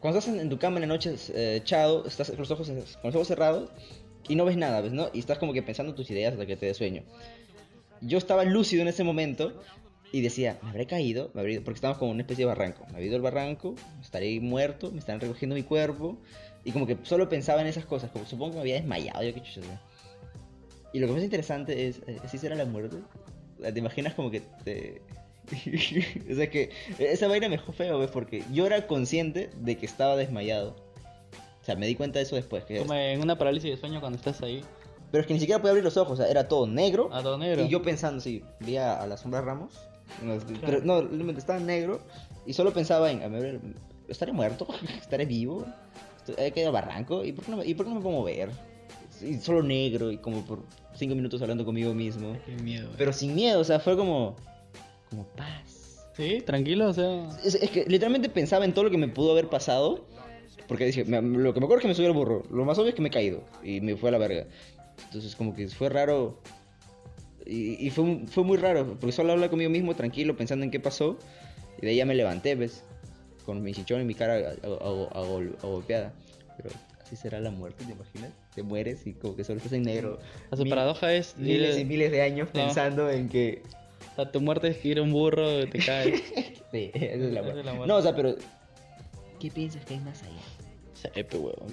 cuando estás en, tu cama en la noche eh, echado, estás con los, ojos, con los ojos cerrados y no ves nada, ¿ves? ¿no? Y estás como que pensando tus ideas hasta que te dé sueño. yo estaba lúcido en ese momento y decía, me habré caído, me habré ido", porque estábamos como en una especie de barranco. Me había ido al barranco, estaré muerto, me están recogiendo mi cuerpo. Y como que solo pensaba en esas cosas, como supongo que me había desmayado, yo qué chucha sé. Y lo que más interesante es, eh, ¿así será la muerte? ¿Te imaginas como que te... o sea que esa vaina me dejó feo, ¿ves? Porque yo era consciente de que estaba desmayado. O sea, me di cuenta de eso después. Que... Como en una parálisis de sueño cuando estás ahí. Pero es que ni siquiera podía abrir los ojos, o sea, era todo negro. A todo negro. Y yo pensando, sí, vi a, a la sombra Ramos. no, Pero no, realmente estaba negro. Y solo pensaba en, a ver, ¿estaré muerto? ¿Estaré vivo? ¿He caído al barranco? ¿Y por, qué no me, ¿Y por qué no me puedo mover? Y solo negro y como por cinco minutos hablando conmigo mismo. Qué miedo. güey. Pero sin miedo, o sea, fue como, como paz. Sí, tranquilo, o sea. Es, es que literalmente pensaba en todo lo que me pudo haber pasado. Porque dije, me- lo que me acuerdo es que me subí al burro. Lo más obvio es que me he caído. Y me fue a la verga. Entonces, como que fue raro. Y, y fue, un- fue muy raro. Porque solo hablaba conmigo mismo, tranquilo, pensando en qué pasó. Y de ahí ya me levanté, ¿ves? Con mi chichón y mi cara a- a- a- agol- agolpeada. Pero así será la muerte, ¿te imaginas? Te mueres y como que solo estás en negro. Sea, Mil- paradoja es. Miles y miles de años No. pensando en que sea, tu muerte es ir a un burro, te caes. Sí, esa es la es muerte. No, o sea, pero. ¿Qué piensas que hay más allá?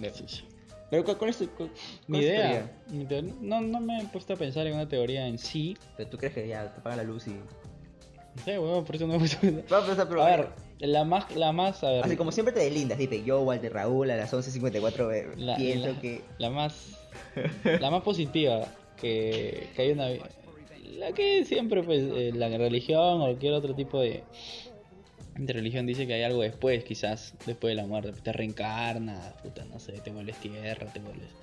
Qué sé yo. Pero ¿cuál, cuál es tu, cuál- Mi cuál es tu idea. teoría- No, no me he puesto a pensar en una teoría en sí. Pero tú crees que ya te apaga la luz y. No sé, huevón, por eso no me he puesto a pensar. O sea, pero- A ver, la más, la más, a ver. Así como siempre te delindas, dice yo, Walter Raúl, a las 11.54 eh, la, pienso la- que. la más la más positiva que, que hay una la que siempre pues eh, la religión o cualquier otro tipo de, de religión dice que hay algo después quizás después de la muerte. Te reencarnas puta no sé te vuelves tierra te vuelves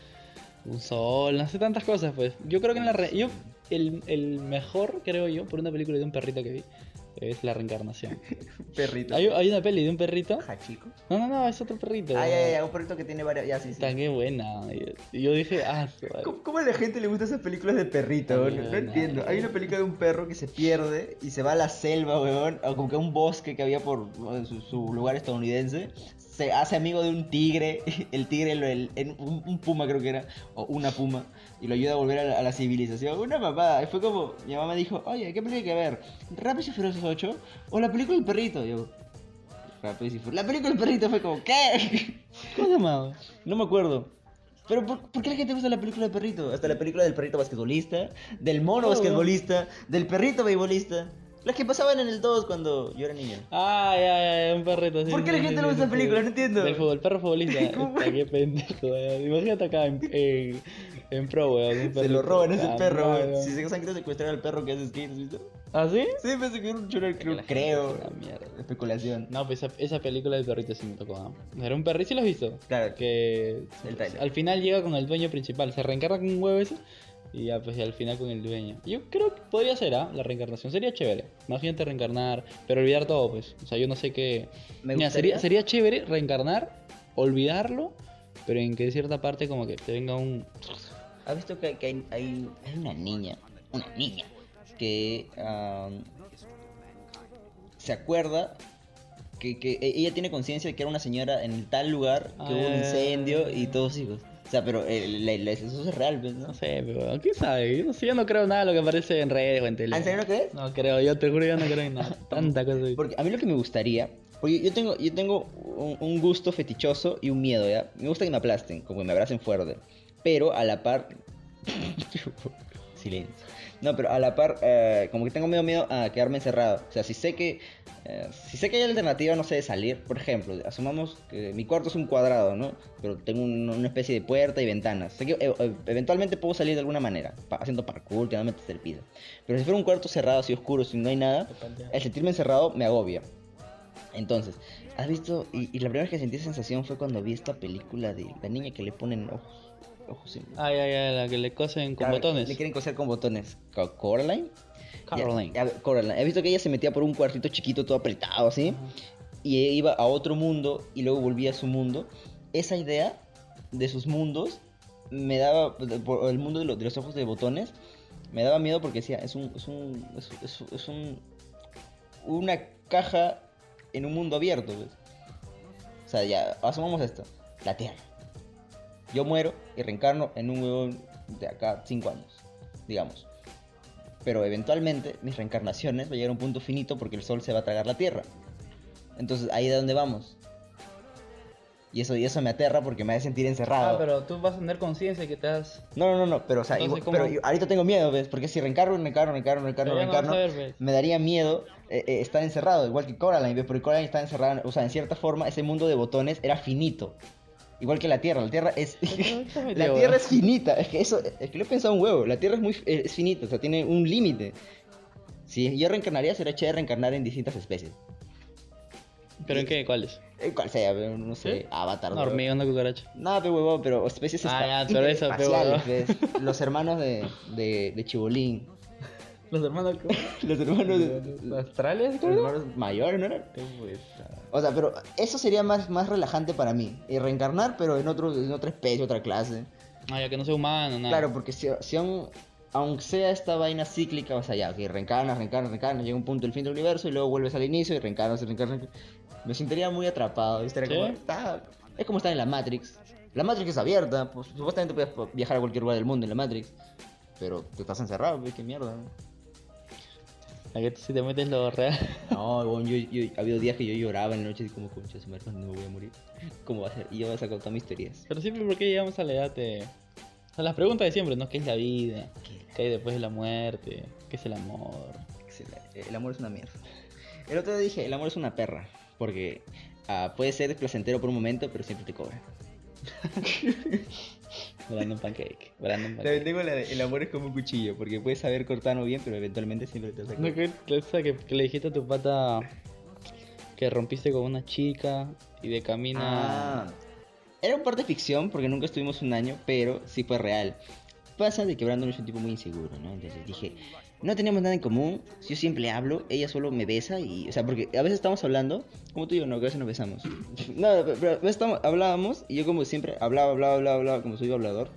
un sol no sé tantas cosas pues. Yo creo que en la re- yo el, el mejor creo yo por una película de un perrito que vi es la reencarnación Perrito. hay, hay una peli de un perrito Hachico. no no no es otro perrito Ah, ya, ya, un perrito que tiene varias. Ya, sí, sí. Está qué buena. Y yo dije, ah. ¿Cómo, cómo a la gente le gustan esas películas de perrito? Está No, entiendo. Hay una película de un perro que se pierde y se va a la selva, weón, o como que a un bosque que había por su, su lugar estadounidense. Se hace amigo de un tigre, el tigre, lo- el- en- un, un puma creo que era, o una puma, y lo ayuda a volver a la, a la civilización. Una mamada. Y fue como, mi mamá me dijo, oye, ¿qué película hay que ver? ¿Rápidos y Feroces 8 o la película del perrito? Y yo, Rápidos y Furiosos. La película del perrito fue como, ¿qué? ¿Cómo se llamaba? No me acuerdo. Pero ¿por, por qué la gente gusta la película del perrito? Hasta la película del perrito basquetbolista, del mono Oh. basquetbolista, del perrito beisbolista. Las que pasaban en el 2 cuando yo era niño. Ah, ya, ya, un perrito. sí, ¿Por qué la gente le gusta sí, películas? No entiendo. Del fútbol, perro futbolista. Está qué pendejo, weón. Imagínate acá en, en, en pro, weón. Se lo roban ese Ah, perro, no, weón. no. Si se casan, quiero secuestrar al perro que hace skate, ¿has visto? ¿Ah, sí? Sí, pensé que era un churro, creo. La gente creo. una mierda. Especulación. No, pues esa, esa película del perrito sí me tocó. ¿no? Era un perrito, ¿sí lo has visto? Claro. Que El al final llega con el dueño principal. Se reencarna con un huevo ese. Y ya, pues al final con el dueño. Yo creo que podría ser, ¿ah? La reencarnación. Sería chévere. Imagínate reencarnar, pero olvidar todo, pues. O sea, yo no sé qué. Me Mira, sería, sería chévere reencarnar, olvidarlo, pero en que de cierta parte como que te venga un... ¿Has visto que, que hay, hay, hay una niña, una niña, que se acuerda que, que e- ella tiene conciencia de que era una señora en tal lugar, que hubo un Ah. incendio y todos hijos? O sea, pero eh, la- la- eso es real, ¿ves? ¿no? Sé, pero ¿quién sabe? Yo no sé, yo no creo nada de lo que aparece en redes o en tele. ¿Ah, ¿En serio no crees? No creo, yo te juro, yo no creo en nada. Tanta cosa. Porque a mí lo que me gustaría, porque yo tengo, yo tengo un, un gusto fetichoso y un miedo, ¿ya? Me gusta que me aplasten, como que me abracen fuerte. Pero a la par... Silencio. No, pero a la par, eh, como que tengo medio miedo a quedarme encerrado. O sea, si sé que... eh, si sé que hay alternativa, no sé, de salir. Por ejemplo, asumamos que mi cuarto es un cuadrado, ¿no? Pero tengo un- una especie de puerta y ventanas. Sé que eh, eh, eventualmente puedo salir de alguna manera. pa- haciendo parkour, desde el piso. Pero si fuera un cuarto cerrado, así oscuro, si no hay nada... El sentirme encerrado me agobia. Entonces, ¿has visto? Y, y la primera vez que sentí esa sensación fue cuando vi esta película de la niña que le ponen ojos. Ojos en... Ay, ay, ay, la que le cosen con botones. Le quieren coser con botones. Co- ¿Coraline? Caroline. Ya, ya, Coraline. He visto que ella se metía por un cuartito chiquito, todo apretado, así. Y iba a otro mundo y luego volvía a su mundo. Esa idea de sus mundos me daba. Por el mundo de, los- de los ojos de botones. Me daba miedo porque decía, es un. Es un. Es, es- es un. Una caja en un mundo abierto. O sea, ya, asumamos esto. La Tierra. Yo muero y reencarno en un huevón de acá 5 años, digamos. pero eventualmente mis reencarnaciones va a llegar a un punto finito porque el sol se va a tragar la tierra. Entonces, ahí de dónde vamos. Y eso, y eso me aterra porque me hace sentir encerrado. Ah, pero tú vas a tener conciencia que te has... No, no, no, no, pero o sea, Entonces, igual- ¿cómo? pero ahorita tengo miedo, ¿ves? Porque si reencarno, reencarno, reencarno, reencarno, no reencarno, me daría miedo eh, eh, estar encerrado, igual que Coraline, ¿ves? Porque Coraline está encerrada, o sea, en cierta forma, ese mundo de botones era finito. Igual que la Tierra, la Tierra es... la Tierra es finita, es que eso, es que lo he pensado un huevo, la Tierra es muy, es finita, o sea, tiene un límite. Si yo reencarnaría, sería chévere reencarnar en distintas especies. ¿Pero en qué? ¿Cuáles? Eh, Cual sea, no sé, ¿Sí? Avatar. ¿no? hormiga, una cucaracha. No, pero huevón, pero especies Ah, ya, pero eso, pe. Los hermanos de, de, de Chibolín. ¿Los hermanos Los hermanos de... ¿Los astrales? Los hermanos mayores, ¿no eran? O sea, pero eso sería más, más relajante para mí. Y reencarnar, pero en, otro, en otra especie, otra clase. Ah, ya que no sea humano, nada. Claro, porque si, si aún, aunque sea esta vaina cíclica, o sea, ya, que reencarnas, reencarnas, reencarnas, llega un punto del fin del universo y luego vuelves al inicio y reencarnas, reencarnas. Me sentiría muy atrapado. ¿Sí? como, "Ah", es como estar en la Matrix. La Matrix es abierta, pues supuestamente puedes viajar a cualquier lugar del mundo en la Matrix. Pero te estás encerrado, qué mierda. A si te metes lo real. No, weón, yo, yo, ha habido días que yo lloraba en la noche y como, concha, su madre, ¿cuándo me voy a morir? ¿Cómo va a ser? Y yo voy a sacar todas mis teorías. Pero siempre, ¿por qué llegamos a la edad de.? O sea, las preguntas de siempre, ¿no? ¿Qué es la vida? ¿Qué hay después de la muerte? ¿Qué es el amor? El amor es una mierda. El otro día dije, el amor es una perra. Porque ah, puede ser placentero por un momento, pero siempre te cobra. Brandon Pancake. Brandon También Pancake. tengo la de, el amor es como un cuchillo, porque puedes saber cortarlo bien, pero eventualmente siempre te vas a ¿No que, que, que le dijiste a tu pata que rompiste con una chica y de camino Ah, era un parte de ficción, porque nunca estuvimos un año, pero sí fue real. Pasa de que Brandon es un tipo muy inseguro, ¿no? Entonces dije, no tenemos nada en común, yo siempre hablo, ella solo me besa y, o sea, porque a veces estamos hablando, como tú y yo, no, que a veces nos besamos. No, pero pero a veces estamos- hablábamos y yo como siempre hablaba, hablaba, hablaba, hablaba, como soy hablador.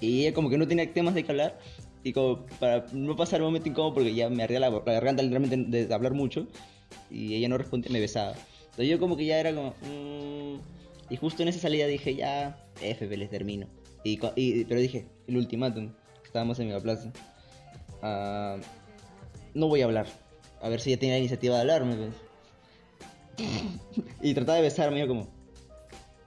Y ella como que no tenía temas de que hablar y como para no pasar un momento incómodo porque ya me ardía la, la garganta literalmente de hablar mucho y ella no respondía, me besaba. Entonces yo como que ya era como... mm, y justo en esa salida dije, ya, F, les termino. Y, y- pero dije, el ultimátum, estábamos en Megaplaza. Ah, no voy a hablar. A ver si ella tiene la iniciativa de hablarme, pues. y trataba de besarme, yo como,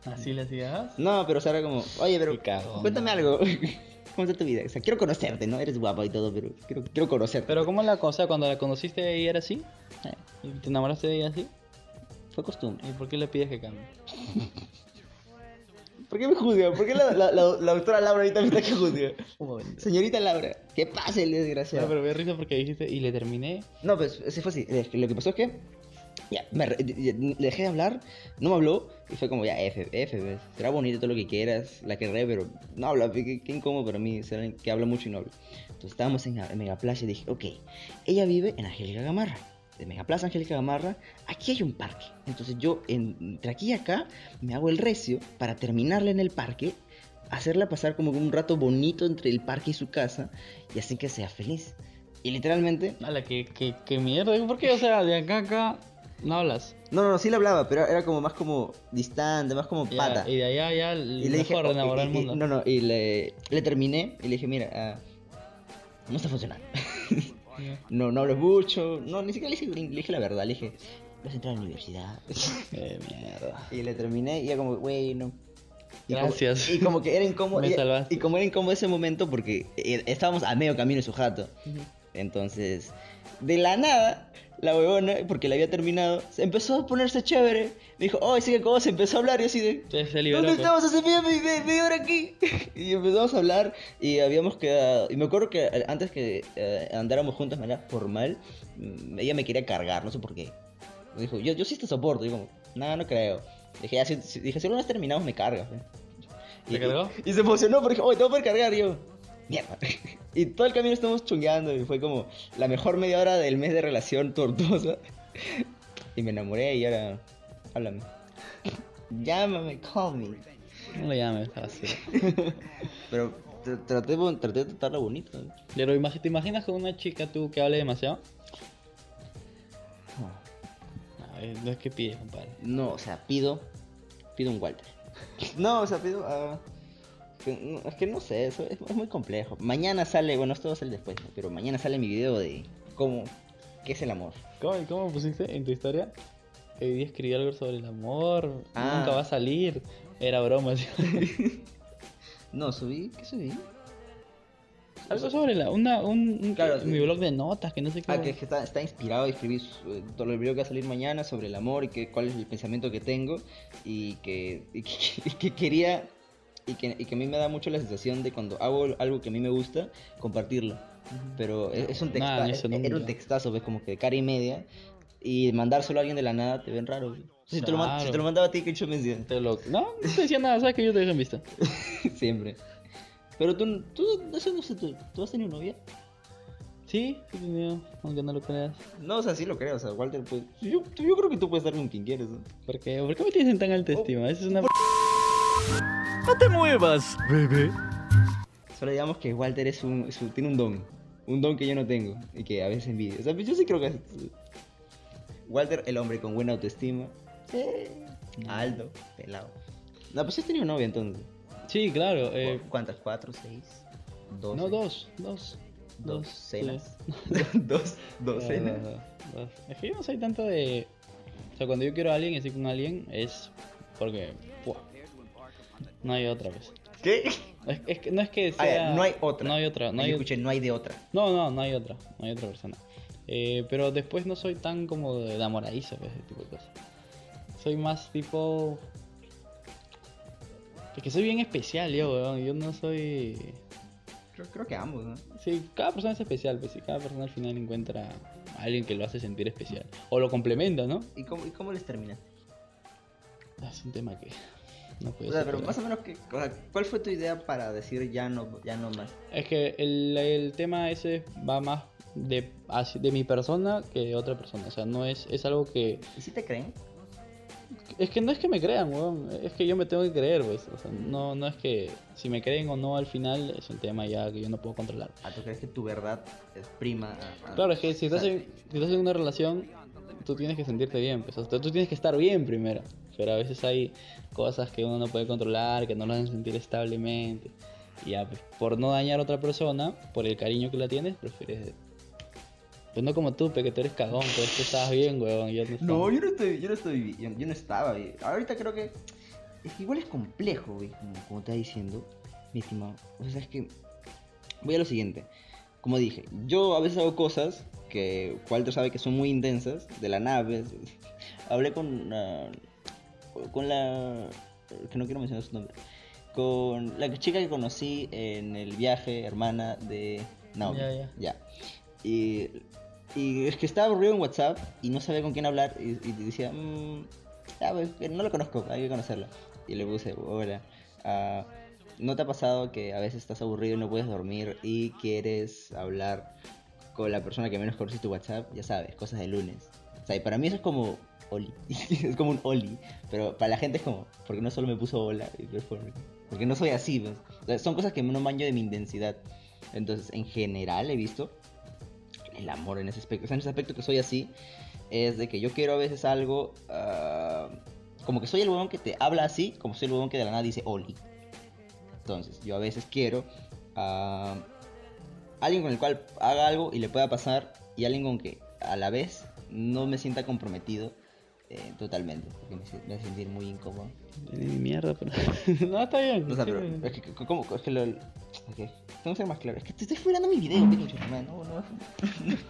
¿Así le hacías? no, pero o sea, era como, oye, pero cuéntame algo. ¿Cómo está tu vida? O sea, quiero conocerte, ¿no? Eres guapa y todo, pero quiero, quiero conocerte. Pero ¿cómo la cosa? Cuando la conociste ella era así? Eh, ¿Y te enamoraste de ella así? fue costumbre. ¿Y por qué le pides que cambie? ¿Por qué me juzga? ¿Por qué la, la, la- la doctora Laura ahorita me está que juzga? Señorita Laura, ¿qué pasa el No, desgraciado? pero me risa porque dijiste y le terminé. No, pues ese fue así. Que Lo que pasó es que ya, me re- le dejé de hablar, no me habló y fue como ya, F, F, ¿ves? será bonito todo lo que quieras, la querré, pero no habla, qué, qué incómodo para mí, ser alguien que habla mucho y no habla. Entonces estábamos en, en Megaplaza y dije, ok, ella vive en Angélica Gamarra. De Megaplaza Angélica Gamarra, aquí hay un parque. Entonces yo en- entre aquí y acá me hago el recio para terminarla en el parque, hacerla pasar como un rato bonito entre el parque y su casa y así que sea feliz. Y literalmente Ala, que, que, que mierda. ¿Por qué? O sea, de acá a acá no hablas. No, no, no, sí le hablaba, pero era como más como distante, más como Ya, pata. y de allá ya Y le dije, mejor oh, enamorar y- y- mundo. no, no, y le, le terminé y le dije, mira, ah, no está funcionando. No, no hablo mucho, no, ni siquiera le dije, le dije la verdad, le dije, vas a entrar a la universidad. Eh, mierda. y le terminé y ya como, güey, no. Y como- Gracias. y como que era incómodo. Me y, salvaste. y como era incómodo ese momento porque eh, estábamos a medio camino en su jato. Entonces, de la nada, la huevona, porque la había terminado, se empezó a ponerse chévere. Me dijo, oh, sigue cómo se empezó a hablar y así de. ¿Dónde pues. estamos hace media, media- media hora aquí? y empezamos a hablar y habíamos quedado. Y me acuerdo que antes que eh, andáramos juntos de manera formal, mm, ella me quería cargar, no sé por qué. Me dijo, yo, yo sí te soporto. Y yo como, no, no creo. Dije, ya, si, si- dije, si alguna vez terminamos, me cargas. ¿eh". ¿Te Y- cargó? Y, y se emocionó porque, oh, te voy a poder cargar. Y yo, mierda. y todo el camino estamos chungueando y fue como la mejor media hora del mes de relación tortuosa. y me enamoré y ahora, háblame. Llámame, call me. No lo llames así. Pero tr- traté, traté de tratarla bonito. ¿eh? Pero ¿te imaginas con una chica tú que hable demasiado? Ay, no es que pides, compadre. No, o sea, pido, pido un Walter. No, o sea, pido, no- es que no sé, eso es, muy complejo. Mañana sale, bueno, esto va a salir después, ¿no? pero mañana sale mi video de cómo, qué es el amor. ¿Cómo, cómo pusiste en tu historia? Que hoy día escribí algo sobre el amor, Ah. nunca va a salir. Era broma. ¿sí? No, subí, ¿qué subí? algo sobre la, una, un, un- Claro, mi sí. blog de notas, que no sé qué. Ah, que, que está, está inspirado, escribí su- eh, todo el video que va a salir mañana sobre el amor y que, cuál es el pensamiento que tengo y que, y que, y que quería y que, y que a mí me da mucho la sensación de cuando hago algo que a mí me gusta, compartirlo. Pero es, es un Nah, textazo, eso era un textazo, ves, como que de cara y media y mandárselo a alguien de la nada te ven raro. güey. Si, te lo, si te lo mandaba a ti, que yo me decía. Te lo- No, no te decía nada, sabes que yo te dejé en vista. Siempre. Pero tú, tú, eso no sé, tú, ¿tú has tenido novia? Sí, sí, tenía, aunque no lo creas. No, o sea, sí lo creo, o sea, Walter, pues, yo, yo creo que tú puedes estar con quien quieres, ¿no? ¿Por qué? ¿Por qué me tienes en tan alta Oh. estima? Esa es una... No te muevas, bebé. Solo digamos que Walter es un, es un- tiene un don. Un don que yo no tengo y que a veces envidio. O sea, pues yo sí creo que... Walter, el hombre con buena autoestima. Sí. Alto, pelado. No, pues has tenido novia entonces. Sí, claro. Eh, ¿Cuántas? ¿Cuatro? ¿Seis? ¿Dos? no, dos, dos. ¿Dos cenas? ¿Dos? ¿Dos No, cenas? no, no, dos. Es que yo no soy tanto de... O sea, cuando yo quiero a alguien y estoy con alguien es porque... No hay otra vez. ¿Qué? Es, es que no es que Ah, sea... no hay otra. No hay otra. No hay, escuché, no hay de otra. no, no, no hay otra. No hay otra persona. Eh, pero después no soy tan como de enamoradizo, pues, ese tipo de cosas. Soy más tipo... Es que soy bien especial yo, weón. Yo no soy... Creo, creo que ambos, ¿no? Sí, cada persona es especial, pues, y cada persona al final encuentra a alguien que lo hace sentir especial. O lo complementa, ¿no? ¿Y cómo, y cómo les terminaste? Es un tema que no puede O sea, ser. pero más o menos, que, o sea, ¿cuál fue tu idea para decir ya no, ya no más? Es que el, el tema ese va más de, de mi persona que de otra persona. O sea, no es, es algo que... ¿Y si te creen? Es que no es que me crean, weón. Es que yo me tengo que creer, pues. O sea, no, no es que si me creen o no al final es un tema ya que yo no puedo controlar. ¿A tú crees que tu verdad es prima? a- a- Claro, es que si estás, en, si estás en una relación, tú tienes que sentirte bien, pues. O sea, tú tienes que estar bien primero. Pero a veces hay cosas que uno no puede controlar, que no lo hacen sentir establemente. Y ya, pues, por no dañar a otra persona, por el cariño que la tienes, prefieres. Pues no como tú, pe, que tú eres cagón, pues tú estabas bien, weón. yo no, estaba. No, yo no estoy, yo no estoy, yo, yo no estaba bien. Ahorita creo que es que igual es complejo, güey, como, como te está diciendo, mi estimado. O sea, es que voy a lo siguiente. Como dije, yo a veces hago cosas que Walter sabe que son muy intensas, de la nave. Hablé con ah, con la que no quiero mencionar su nombre. Con la chica que conocí en el viaje, hermana de Naomi. Ya, ya. Ya. Y, y es que estaba aburrido en WhatsApp y no sabía con quién hablar y, y decía, "Mm, ya, pues, no lo conozco, hay que conocerla. Y le puse, hola, ah, ¿no te ha pasado que a veces estás aburrido y no puedes dormir y quieres hablar con la persona que menos conoces tu WhatsApp? Ya sabes, cosas de lunes. O sea, y para mí eso es como Es como un Oli, pero para la gente es como, porque no solo me puso hola, porque no soy así, son cosas que no manjo de mi intensidad. Entonces, en general he visto el amor en ese aspecto. O sea, en ese aspecto que soy así, es de que yo quiero a veces algo. ah, como que soy el huevón que te habla así, como soy el huevón que de la nada dice Oli. Entonces, yo a veces quiero a alguien con el cual haga algo y le pueda pasar, y alguien con que a la vez no me sienta comprometido eh, totalmente, porque me, me sentir muy incómodo. Ni mierda, pero. no, está bien. O sea, pero es que, ¿cómo? Es que lo. Ok, tengo que ser más claro. Es que te estoy fuerando mi video, pinche hermano. No, no.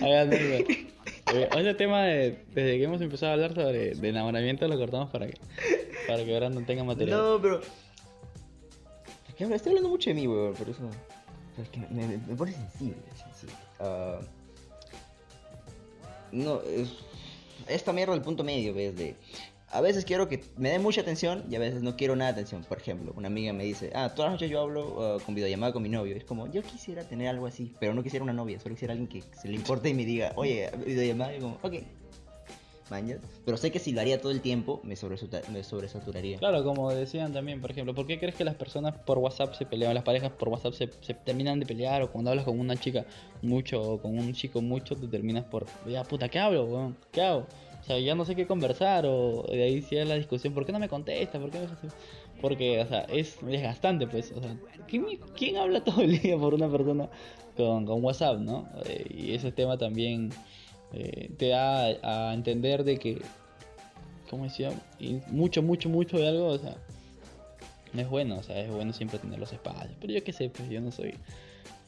No, no. Tema de, desde que hemos empezado a hablar sobre de enamoramiento lo cortamos para que para que ahora no tenga material. No, pero. Es que estoy hablando mucho de mí, weón, por eso. pero es que me, me, me pone sensible, sensible. Ah, no, es. Esta mierda del punto medio, ¿ves? De. A veces quiero que me den mucha atención y a veces no quiero nada de atención. Por ejemplo, una amiga me dice, ah, todas las noches yo hablo ah, con videollamada con mi novio. Es como, yo quisiera tener algo así, pero no quisiera una novia, solo quisiera alguien que se le importe y me diga, oye, videollamada. Y como, ok. Pero sé que si lo haría todo el tiempo, me, sobresaturaría. Claro, como decían también, por ejemplo, ¿por qué crees que las personas por WhatsApp se pelean, las parejas por WhatsApp se, se terminan de pelear o cuando hablas con una chica mucho o con un chico mucho, te terminas por, ya puta, ¿qué hablo? ¿Qué hago? O sea, ya no sé qué conversar o de ahí sí es la discusión, ¿por qué no me contesta? ¿Por qué no me hace-?" Porque, o sea, es desgastante, pues. O sea, ¿quién, quién habla todo el día por una persona con, con WhatsApp, no? Eh, y ese tema también eh, te da a entender de que, ¿cómo decía? Y mucho, mucho, mucho de algo, o sea, no es bueno, o sea, es bueno siempre tener los espacios. Pero yo qué sé, pues yo no soy.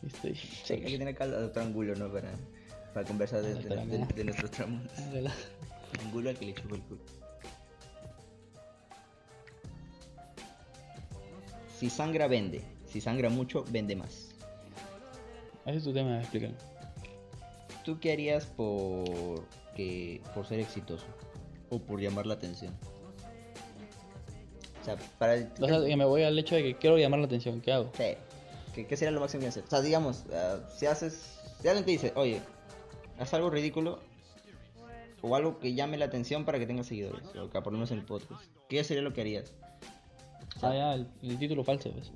Estoy, Sí, hay que tener que adoptar ángulo, ¿no? Para, para conversar de, de, de- nuestros tramos. Ángulo al que le chupo el culo. Si sangra, vende. Si sangra mucho, vende más. Ese es tu tema, explícalo. ¿Tú qué harías por, que, por ser exitoso? O por llamar la atención. O sea, para el... O sea, que me voy al hecho de que quiero llamar la atención, ¿qué hago? Sí. ¿Qué, qué sería lo máximo que hacer? O sea, digamos, ah, si haces... Si alguien te dice, oye, haz algo ridículo o algo que llame la atención para que tengas seguidores, o que por lo menos en el podcast, ¿qué sería lo que harías? Ah, ya, el, el título falso, pues.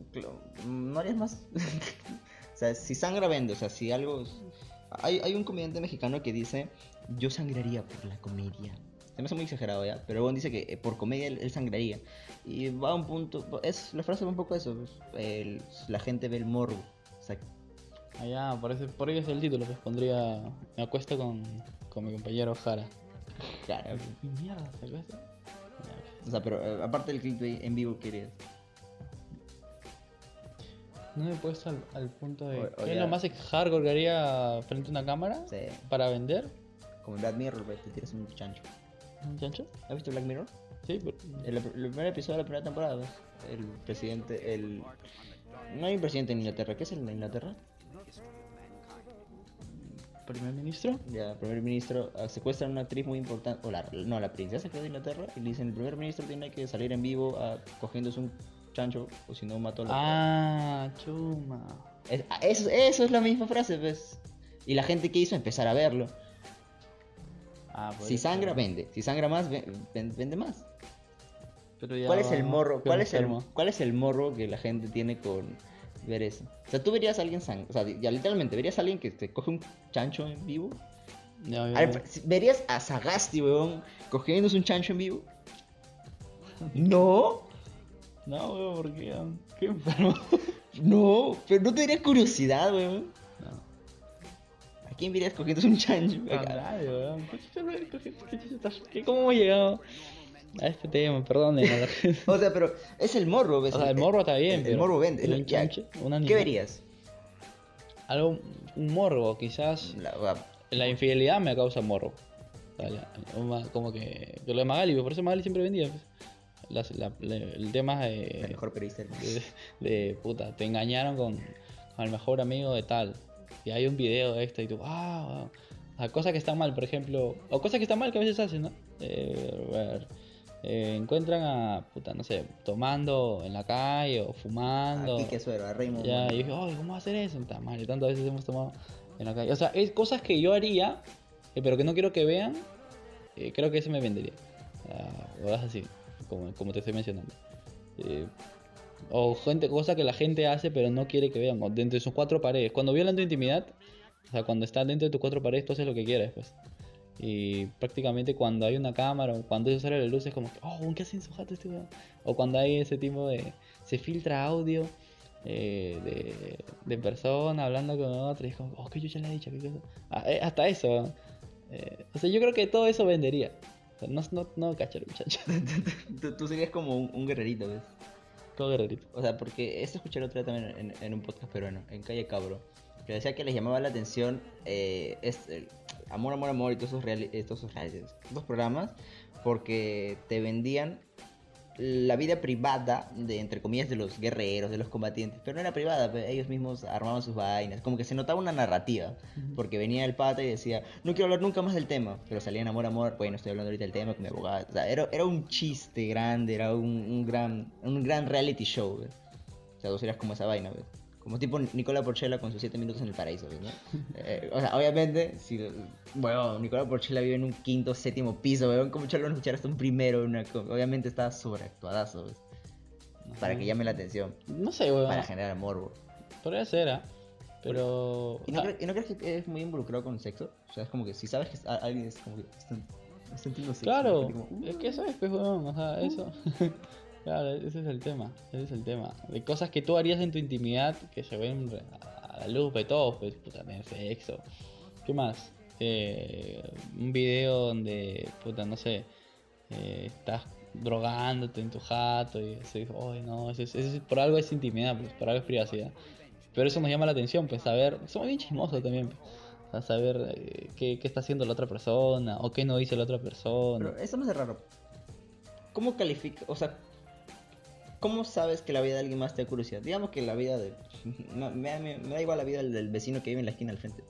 No harías más. o sea, si sangra vende, o sea, si algo... Hay, hay un comediante mexicano que dice, yo sangraría por la comedia. Se me hace muy exagerado ya, pero bueno, dice que eh, por comedia él, él sangraría. Y va a un punto, es, la frase va un poco eso, pues, el- la gente ve el morbo. O sea, Ah, por ello es el título, pues pondría. Me acuesto con, con mi compañero Jara. claro. ¿Qué mierda se acuesta? O sea, pero eh, aparte del clickbait en vivo, ¿qué harías? No me he puesto al, al punto de. O- o ¿Qué es lo más hardcore que haría frente a una cámara? Sí. Para vender. Como en Black Mirror, te tiras un chancho. ¿Un chancho? ¿Has visto Black Mirror? Sí, pero. El, el primer episodio de la primera temporada, pues, el presidente, el... No hay un presidente en Inglaterra, ¿qué es el de Inglaterra? ¿Primer ministro? Ya, el primer ministro ah, secuestra a una actriz muy importante, o la, no, la princesa creo de Inglaterra, y le dicen, el primer ministro tiene que salir en vivo a, cogiéndose un chancho, o si no mató a la... Ah, chuma. Es- ah, eso, eso es la misma frase, pues. Y la gente que hizo empezar a verlo. Ah, Si eso. sangra, vende. Si sangra más, ve- ven- vende más. Pero ya ¿Cuál es el morro? ¿Cuál es el. ¿Cuál es el morro que la gente tiene con ver eso? O sea, tú verías a alguien sang o sea, ya literalmente, verías a alguien que te coge un chancho en vivo. A ver, si- ¿Verías a Sagasti, weón, cogiéndose un chancho en vivo? No, No, weón, ¿por qué? Qué enfermo. no, pero no te daría curiosidad, weón. No. ¿A quién verías cogiéndose un chancho? A nadie, weón. ¿Qué chucha, weón? ¿Qué chucha, qué chucha estás- qué- ¿Cómo hemos llegado a este tema? La gente. O sea, pero es el morro, ¿ves? O sea, el morro está bien, el, el pero- morro vende. pero Ya, chancho, un animal. ¿Qué verías? Algo, un morbo, quizás. La- la- La infidelidad me causa morbo. O sea, la- una- como que, que lo de Magali, por eso Magali siempre vendía. pues. Las- la- la- el tema el de, mejor periodista de, de, puta, te engañaron con, con el mejor amigo de tal. Y hay un video de esto y tú, ah, wow. O cosas que están mal, por ejemplo, o cosas que están mal que a veces hacen, ¿no? Eh, a ver, eh, encuentran a, puta, no sé, tomando en la calle o fumando. A Suero, a Raymond. Ya, y dije, "Ay, ¿cómo va a hacer eso? Está mal, y tantas veces hemos tomado en la calle. O sea, es cosas que yo haría, eh, pero que no quiero que vean, creo que eso me vendería. O sea, así, como, te estoy mencionando. Eh, o gente, cosas que la gente hace, pero no quiere que vean, dentro de sus cuatro paredes. Cuando violan tu intimidad, o sea, cuando estás dentro de tus cuatro paredes, tú haces lo que quieras, pues. Y prácticamente cuando hay una cámara o cuando eso sale a la luz es como que, oh, ¿qué hacen su jato este weón?". O cuando hay ese tipo de. Se filtra audio eh, de, de persona hablando con otra y es como, oh, ¿qué yo ya le he dicho? ¿Qué cosa?". Ah, eh, hasta eso. o sea, yo creo que todo eso vendería. No, no, no cachar, muchacho. tú, tú serías como un, un guerrerito, ¿ves? Todo guerrerito. O sea, porque esto escuché el otro día también en, en un podcast peruano, en Calle Cabro, que decía que les llamaba la atención eh, es, el Amor, Amor, Amor y todos esos, reali- estos esos realities, estos programas, porque te vendían la vida privada de, entre comillas, de los guerreros, de los combatientes, pero no era privada, ellos mismos armaban sus vainas, como que se notaba una narrativa, porque venía el pata y decía, no quiero hablar nunca más del tema, pero salían amor, amor, bueno, estoy hablando ahorita del tema con mi abogado, o sea, era, era un chiste grande, era un, un gran, un gran reality show, ¿ves? o sea, vos eras como esa vaina, ¿ves? Como tipo Nicola Porchela con sus 7 minutos en el paraíso, ¿ves, ¿no? Eh, o sea, obviamente, si, bueno, Nicola Porchela vive en un quinto, séptimo piso, weón, como chalo escuchar hasta un primero, una, obviamente está sobreactuadazo, ¿ves? Para que llame la atención, No sé, weón. para generar morbo. Podría ser, ¿ah? Pero. ¿Y no, o sea, cre- y no crees que es muy involucrado con el sexo? O sea, es como que si sabes que alguien es como que está, está sexo. Claro, es como, uh, es que eso es, pues, weón, o sea, eso. Claro, ese es el tema, ese es el tema. De cosas que tú harías en tu intimidad que se ven a la luz de todos, pues, puta, tener sexo. ¿Qué más? Eh, un video donde, puta, no sé, eh, estás drogándote en tu jato y así, ay no, eso es, eso es- por algo es intimidad, pues, por algo es privacidad. Pero eso nos llama la atención, pues, saber, somos bien chismosos también, pues, sea, saber eh, qué, qué está haciendo la otra persona o qué no dice la otra persona. Pero eso me hace raro. ¿Cómo califica? O sea, ¿cómo sabes que la vida de alguien más te da curiosidad? Digamos que la vida de. me da igual la vida del, del vecino que vive en la esquina al frente.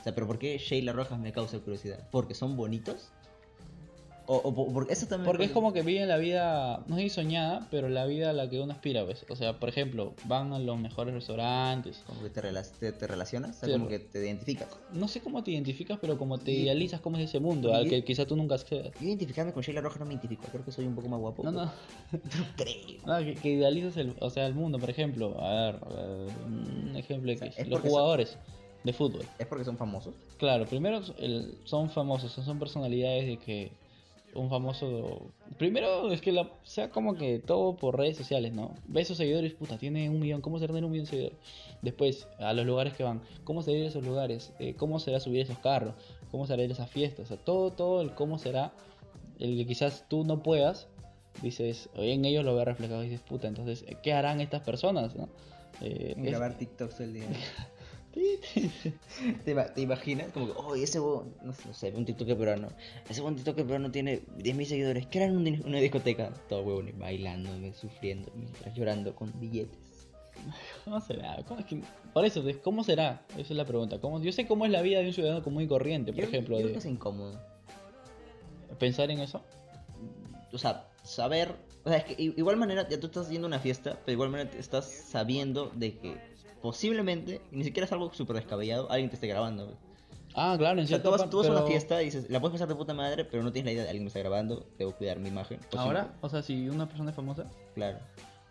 O sea, pero ¿por qué Sheila Rojas me causa curiosidad? ¿Porque son bonitos? O, o por- porque eso también. Porque es como que viven la vida, no sé si soñada, pero la vida a la que uno aspira, pues. O sea, por ejemplo, van a los mejores restaurantes. Como que te, rela- te, te relacionas, o sea, Sí, como re- que te identificas. No sé cómo te identificas, pero como te Y- idealizas cómo es ese mundo, al que quizá tú nunca accedas. Yo identificarme con Sheila Rojas no me identifico, creo que soy un poco más guapo. No, no. Creo. No, que, que idealizas el, o sea, el mundo, por ejemplo. A ver, eh, un ejemplo de O sea, que es los jugadores de fútbol. ¿Es porque son famosos? Claro, primero el- son famosos, son, son personalidades de que un famoso... Primero es que la, sea como que todo por redes sociales, ¿no? Ve esos seguidores, puta, tiene un millón, ¿cómo será tener un millón de seguidores? Después, a los lugares que van, ¿cómo será ir a esos lugares? Eh, ¿Cómo será subir esos carros? ¿Cómo será ir a esas fiestas? O sea, todo, todo el cómo será, el que quizás tú no puedas, dices, en ellos lo ve reflejado y dices, puta, entonces, ¿qué harán estas personas? ¿no? Eh, es- Grabar TikToks el día. ¿Te, ima- te imaginas? Como que, oh, ese huevón, no, sé, no sé, un TikTok peruano. Ese huevón TikTok peruano tiene 10.000 seguidores. ¿Qué era en un- una discoteca? Todo huevón, bailando, sufriendo, mientras llorando con billetes. ¿Cómo será? ¿Cómo es que- Por eso, ¿cómo será? Esa es la pregunta. ¿Cómo... Yo sé cómo es la vida de un ciudadano común y corriente, por Yo- ejemplo, yo creo de que es incómodo. pensar en eso. O sea, saber. O sea, es que igual manera, ya tú estás yendo a una fiesta, pero igual manera estás sabiendo de que posiblemente, ni siquiera es algo súper descabellado, alguien te esté grabando. Ah, claro, en O sea, tú vas, parte, tú vas a una fiesta y dices, la puedes pasar de puta madre, pero no tienes la idea de alguien me está grabando, debo cuidar mi imagen. Ahora, o sea, si una persona es famosa, claro.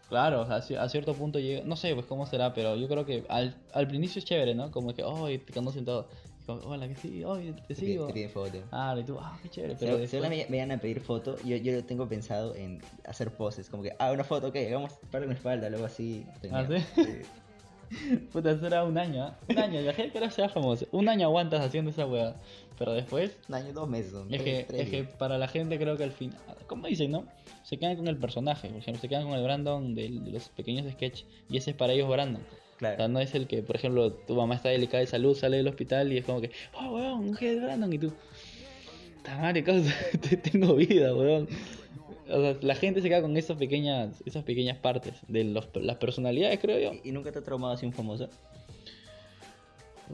claro, o sea, a cierto punto llega, no sé, pues cómo será, pero yo creo que al, al inicio es chévere, ¿no? Como que, oh, te conocen todo. Como, Hola, que sí, oh, te sigo. te piden foto. Ah, y tú, ah, qué chévere, Pero pero si ahora me, van a pedir foto, yo, yo tengo pensado en hacer poses, como que, ah, una foto, ok, hagamos para una espalda, luego así. ¿Ah, sí? Puta, eso era un año, ¿ah? Un año, imagínate que ahora sea famoso. Un año aguantas haciendo esa hueá. Pero después, Un año, dos meses. Es que, es que para la gente creo que al final, como dicen, ¿no? Se quedan con el personaje, por ejemplo, se quedan con el Brandon de, de los pequeños sketch y ese es para ellos Brandon. O sea, Claro. no es el que, por ejemplo, tu mamá está delicada de salud, sale del hospital y es como que, oh, weón, ¿qué es Brandon? Y tú, ¡ta madre, te- tengo vida, weón. O sea, la gente se queda con esas pequeñas, esas pequeñas partes de los, las personalidades, creo yo. ¿Y, nunca te ha traumado así un famoso?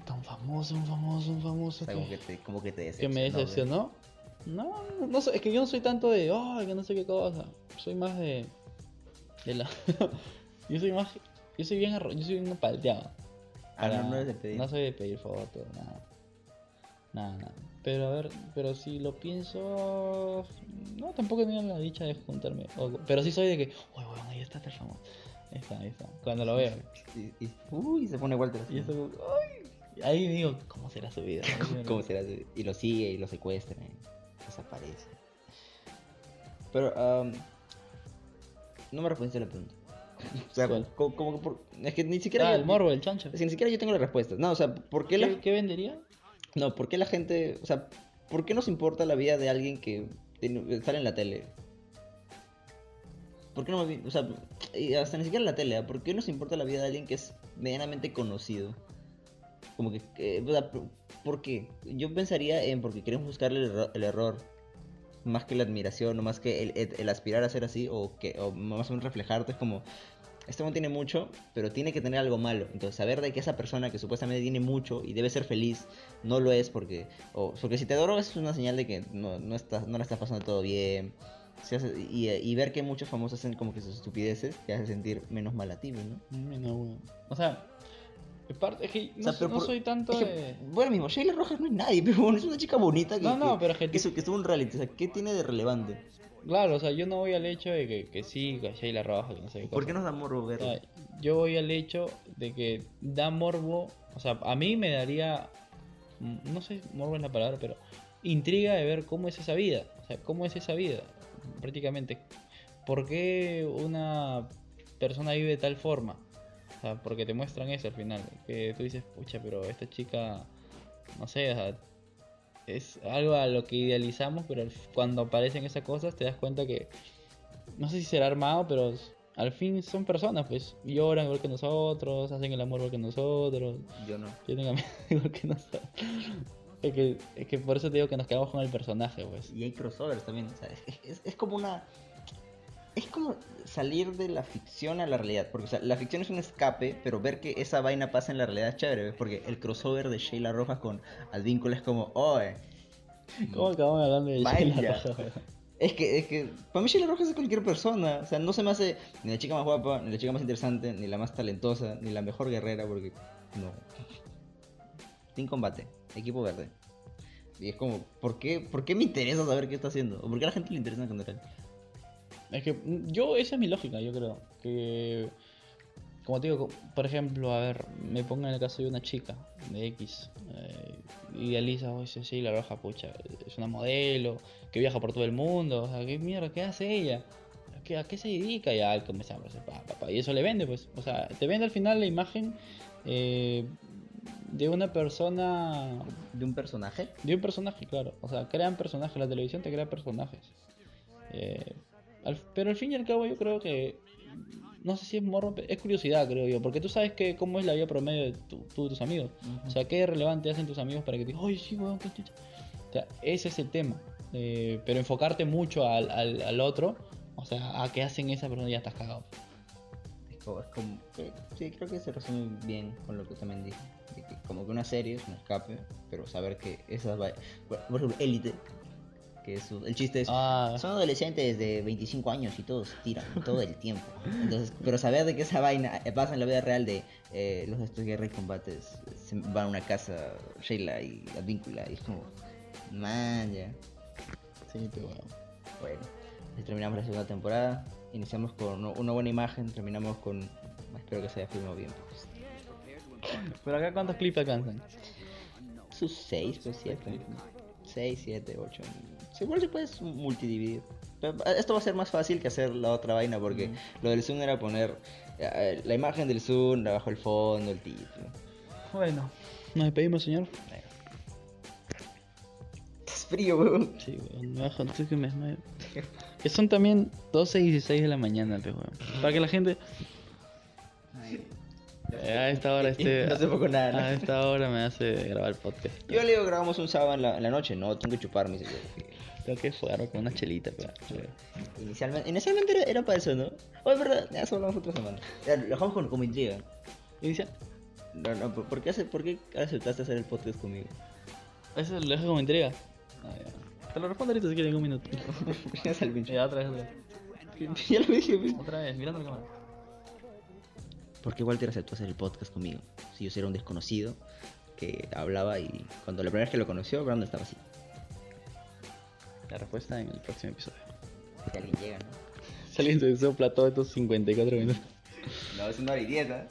Tan famoso, un famoso, un O famoso. sea, que- como que te, como que te que me decepcionó, decepcionó. No, no sé, es que yo no soy tanto de, ay, que no sé qué cosa. Soy más de. de la. yo soy más. Yo soy bien arro- yo soy bien palteado. Ah, no, Para- no eres de pedir. No soy de pedir fotos, nada. Nada, nada. Pero a ver, pero si lo pienso. No, tampoco tengo la dicha de juntarme. O- pero sí soy de que, uy, bueno, ahí está famoso. Ahí está, ahí está. Cuando lo veo. Y, y- uy, se pone Walter así. Y eso, ay. Ahí digo, ¿cómo será su vida? ¿Cómo será? Y lo sigue y lo secuestra y desaparece. Pero, am, no me respondiste a la pregunta. O es que ni siquiera. Ah, yo- el morbo, el chancho. Es que ni siquiera yo tengo la respuesta. No, o sea, ¿por qué la, ¿Qué, qué vendería? No, ¿por qué la gente, o sea, ¿por qué nos importa la vida de alguien que sale en la tele? ¿Por qué no, o sea, hasta ni siquiera en la tele, ¿ah? ¿por qué nos importa la vida de alguien que es medianamente conocido? Como que, o sea, ¿por- ¿por qué? Yo pensaría en porque queremos buscarle el, erro- el error, más que la admiración, o más que el, el- el aspirar a ser así, o que o más o menos reflejarte, es como, este no tiene mucho, pero tiene que tener algo malo. Entonces, saber de que esa persona que supuestamente tiene mucho y debe ser feliz, no lo es porque. O, porque si te drogas es una señal de que no, no, estás, no la estás pasando todo bien. Y, y ver que muchos famosos hacen como que sus estupideces te hace sentir menos mal a ti, ¿no? No, weón. O sea, parte, es que no, O sea, so- pero no por- soy tanto Es que, de. bueno, mismo, Sheila Rojas no es nadie, pero bueno, es una chica bonita que, No, no, que- pero es que que, estuvo en un reality. O sea, ¿qué tiene de relevante? Claro, o sea, yo no voy al hecho de que, que sí, que Sheila Roja, que no sé qué ¿Por qué nos da morbo O verlo? sea, yo voy al hecho de que da morbo. O sea, a mí me daría. mm, No sé, morbo es la palabra, pero. Intriga de ver cómo es esa vida. O sea, cómo es esa vida. Prácticamente. ¿por qué una persona vive de tal forma? O sea, porque te muestran eso al final. Que tú dices, pucha, pero esta chica, no sé, o sea, es algo a lo que idealizamos, pero cuando aparecen esas cosas te das cuenta que, no sé si será armado, pero al fin son personas, pues lloran igual que nosotros, hacen el amor igual que nosotros, Yo no. tienen amigos igual que nosotros. Es que, es que por eso te digo que nos quedamos con el personaje, pues. Y hay crossovers también, o sea, es, es- es como una... Es como salir de la ficción a la realidad, porque o sea, la ficción es un escape, pero ver que esa vaina pasa en la realidad es chévere, ¿ves? porque el crossover de Sheila Rojas con Advíncula es como, oye, ¿Cómo acabamos hablando de Vaya. Sheila Rojas? es que, es que, para mí Sheila Rojas es cualquier persona, o sea, no se me hace ni la chica más guapa, ni la chica más interesante, ni la más talentosa, ni la mejor guerrera, porque no. Sin combate, equipo verde. Y es como, ¿por qué, ¿por qué me interesa saber qué está haciendo? ¿O por qué a la gente le interesa en general? Es que mm, yo, esa es mi lógica, yo creo. Que, como te digo, por ejemplo, a ver, me pongo en el caso de una chica de X. Eh, idealiza, oye, sí, sí, la roja, pucha, es una modelo que viaja por todo el mundo. O sea, ¿qué mierda? ¿Qué hace ella? ¿A qué, a qué se dedica? Y al pa, pa, pa, Y eso le vende, pues. O sea, te vende al final la imagen eh, de una persona ¿De un personaje? de un personaje, claro. O sea, crean personajes. La televisión te crea personajes. Eh, al- pero al fin y al cabo yo creo que... No sé si es morro, es curiosidad creo yo. Porque tú sabes que cómo es la vida promedio de tu, tú y tus amigos. O sea, qué relevante hacen tus amigos para que te digan, oye, sí, weón, qué chucha". O sea, ese es el tema. Eh, pero enfocarte mucho al, al, otro, o sea, a qué hacen esa persona ya estás cagado. Es como, es como- que- sí, creo que se resume bien con lo que también dije. como que una serie es un escape, pero saber que esas va- Por ejemplo, Élite, que su- el chiste es... Ah, Son adolescentes de 25 años y todos tiran todo el tiempo. Entonces, pero saber de que esa vaina pasa en la vida real de eh, los de estos guerra y combates se van a una casa, Sheila y Advíncula, y es como, man, ya. sí, pero bueno. Bueno, terminamos la segunda temporada, iniciamos con una- una buena imagen, terminamos con, espero que se haya filmado bien, pues. Pero acá, ¿cuántos clips alcanzan? Sus 6, pues 7. 6, 7, 8. Seguro se puede multidividir. Pero eh, Esto va a ser más fácil que hacer la otra vaina porque lo del Zoom era poner eh, la imagen del Zoom, abajo el fondo, el título. Bueno, nos despedimos, señor. Es frío, weón. Sí, weón, me bajo, estoy que me desmayo. Que son también 12 y 16 de la mañana, pe, weón. Para que la gente. Eh, a esta hora esté. No fue con nada, ¿no? A esta hora me hace grabar el podcast. Yo le digo grabamos un sábado en la, en la noche, no, tengo que chupar, me dice. Tengo que jugar con una chelita, pe. Inicialmente, inicialmente era, era para eso, ¿no? Es verdad, ya eso hablamos otra semana. Lo dejamos con, como intriga. Inicia. No, no, ¿por qué, hace- ¿por qué aceptaste hacer el podcast conmigo? Eso lo dejo como intriga. Ah, ya. Te lo respondo ahorita si quieres en un minuto. Ya sale el pinche. Ya, otra vez, otra vez. Ya lo dije, pues. Otra vez, mirando la cámara. ¿Por qué Walter aceptó hacer el podcast conmigo? Si yo era un desconocido que hablaba y cuando la primera vez que lo conoció, Brandon estaba así. La respuesta en el próximo episodio. Si alguien llega, ¿no? Si alguien se sopla todos estos 54 minutos. No, es una hora y diez, ¿eh?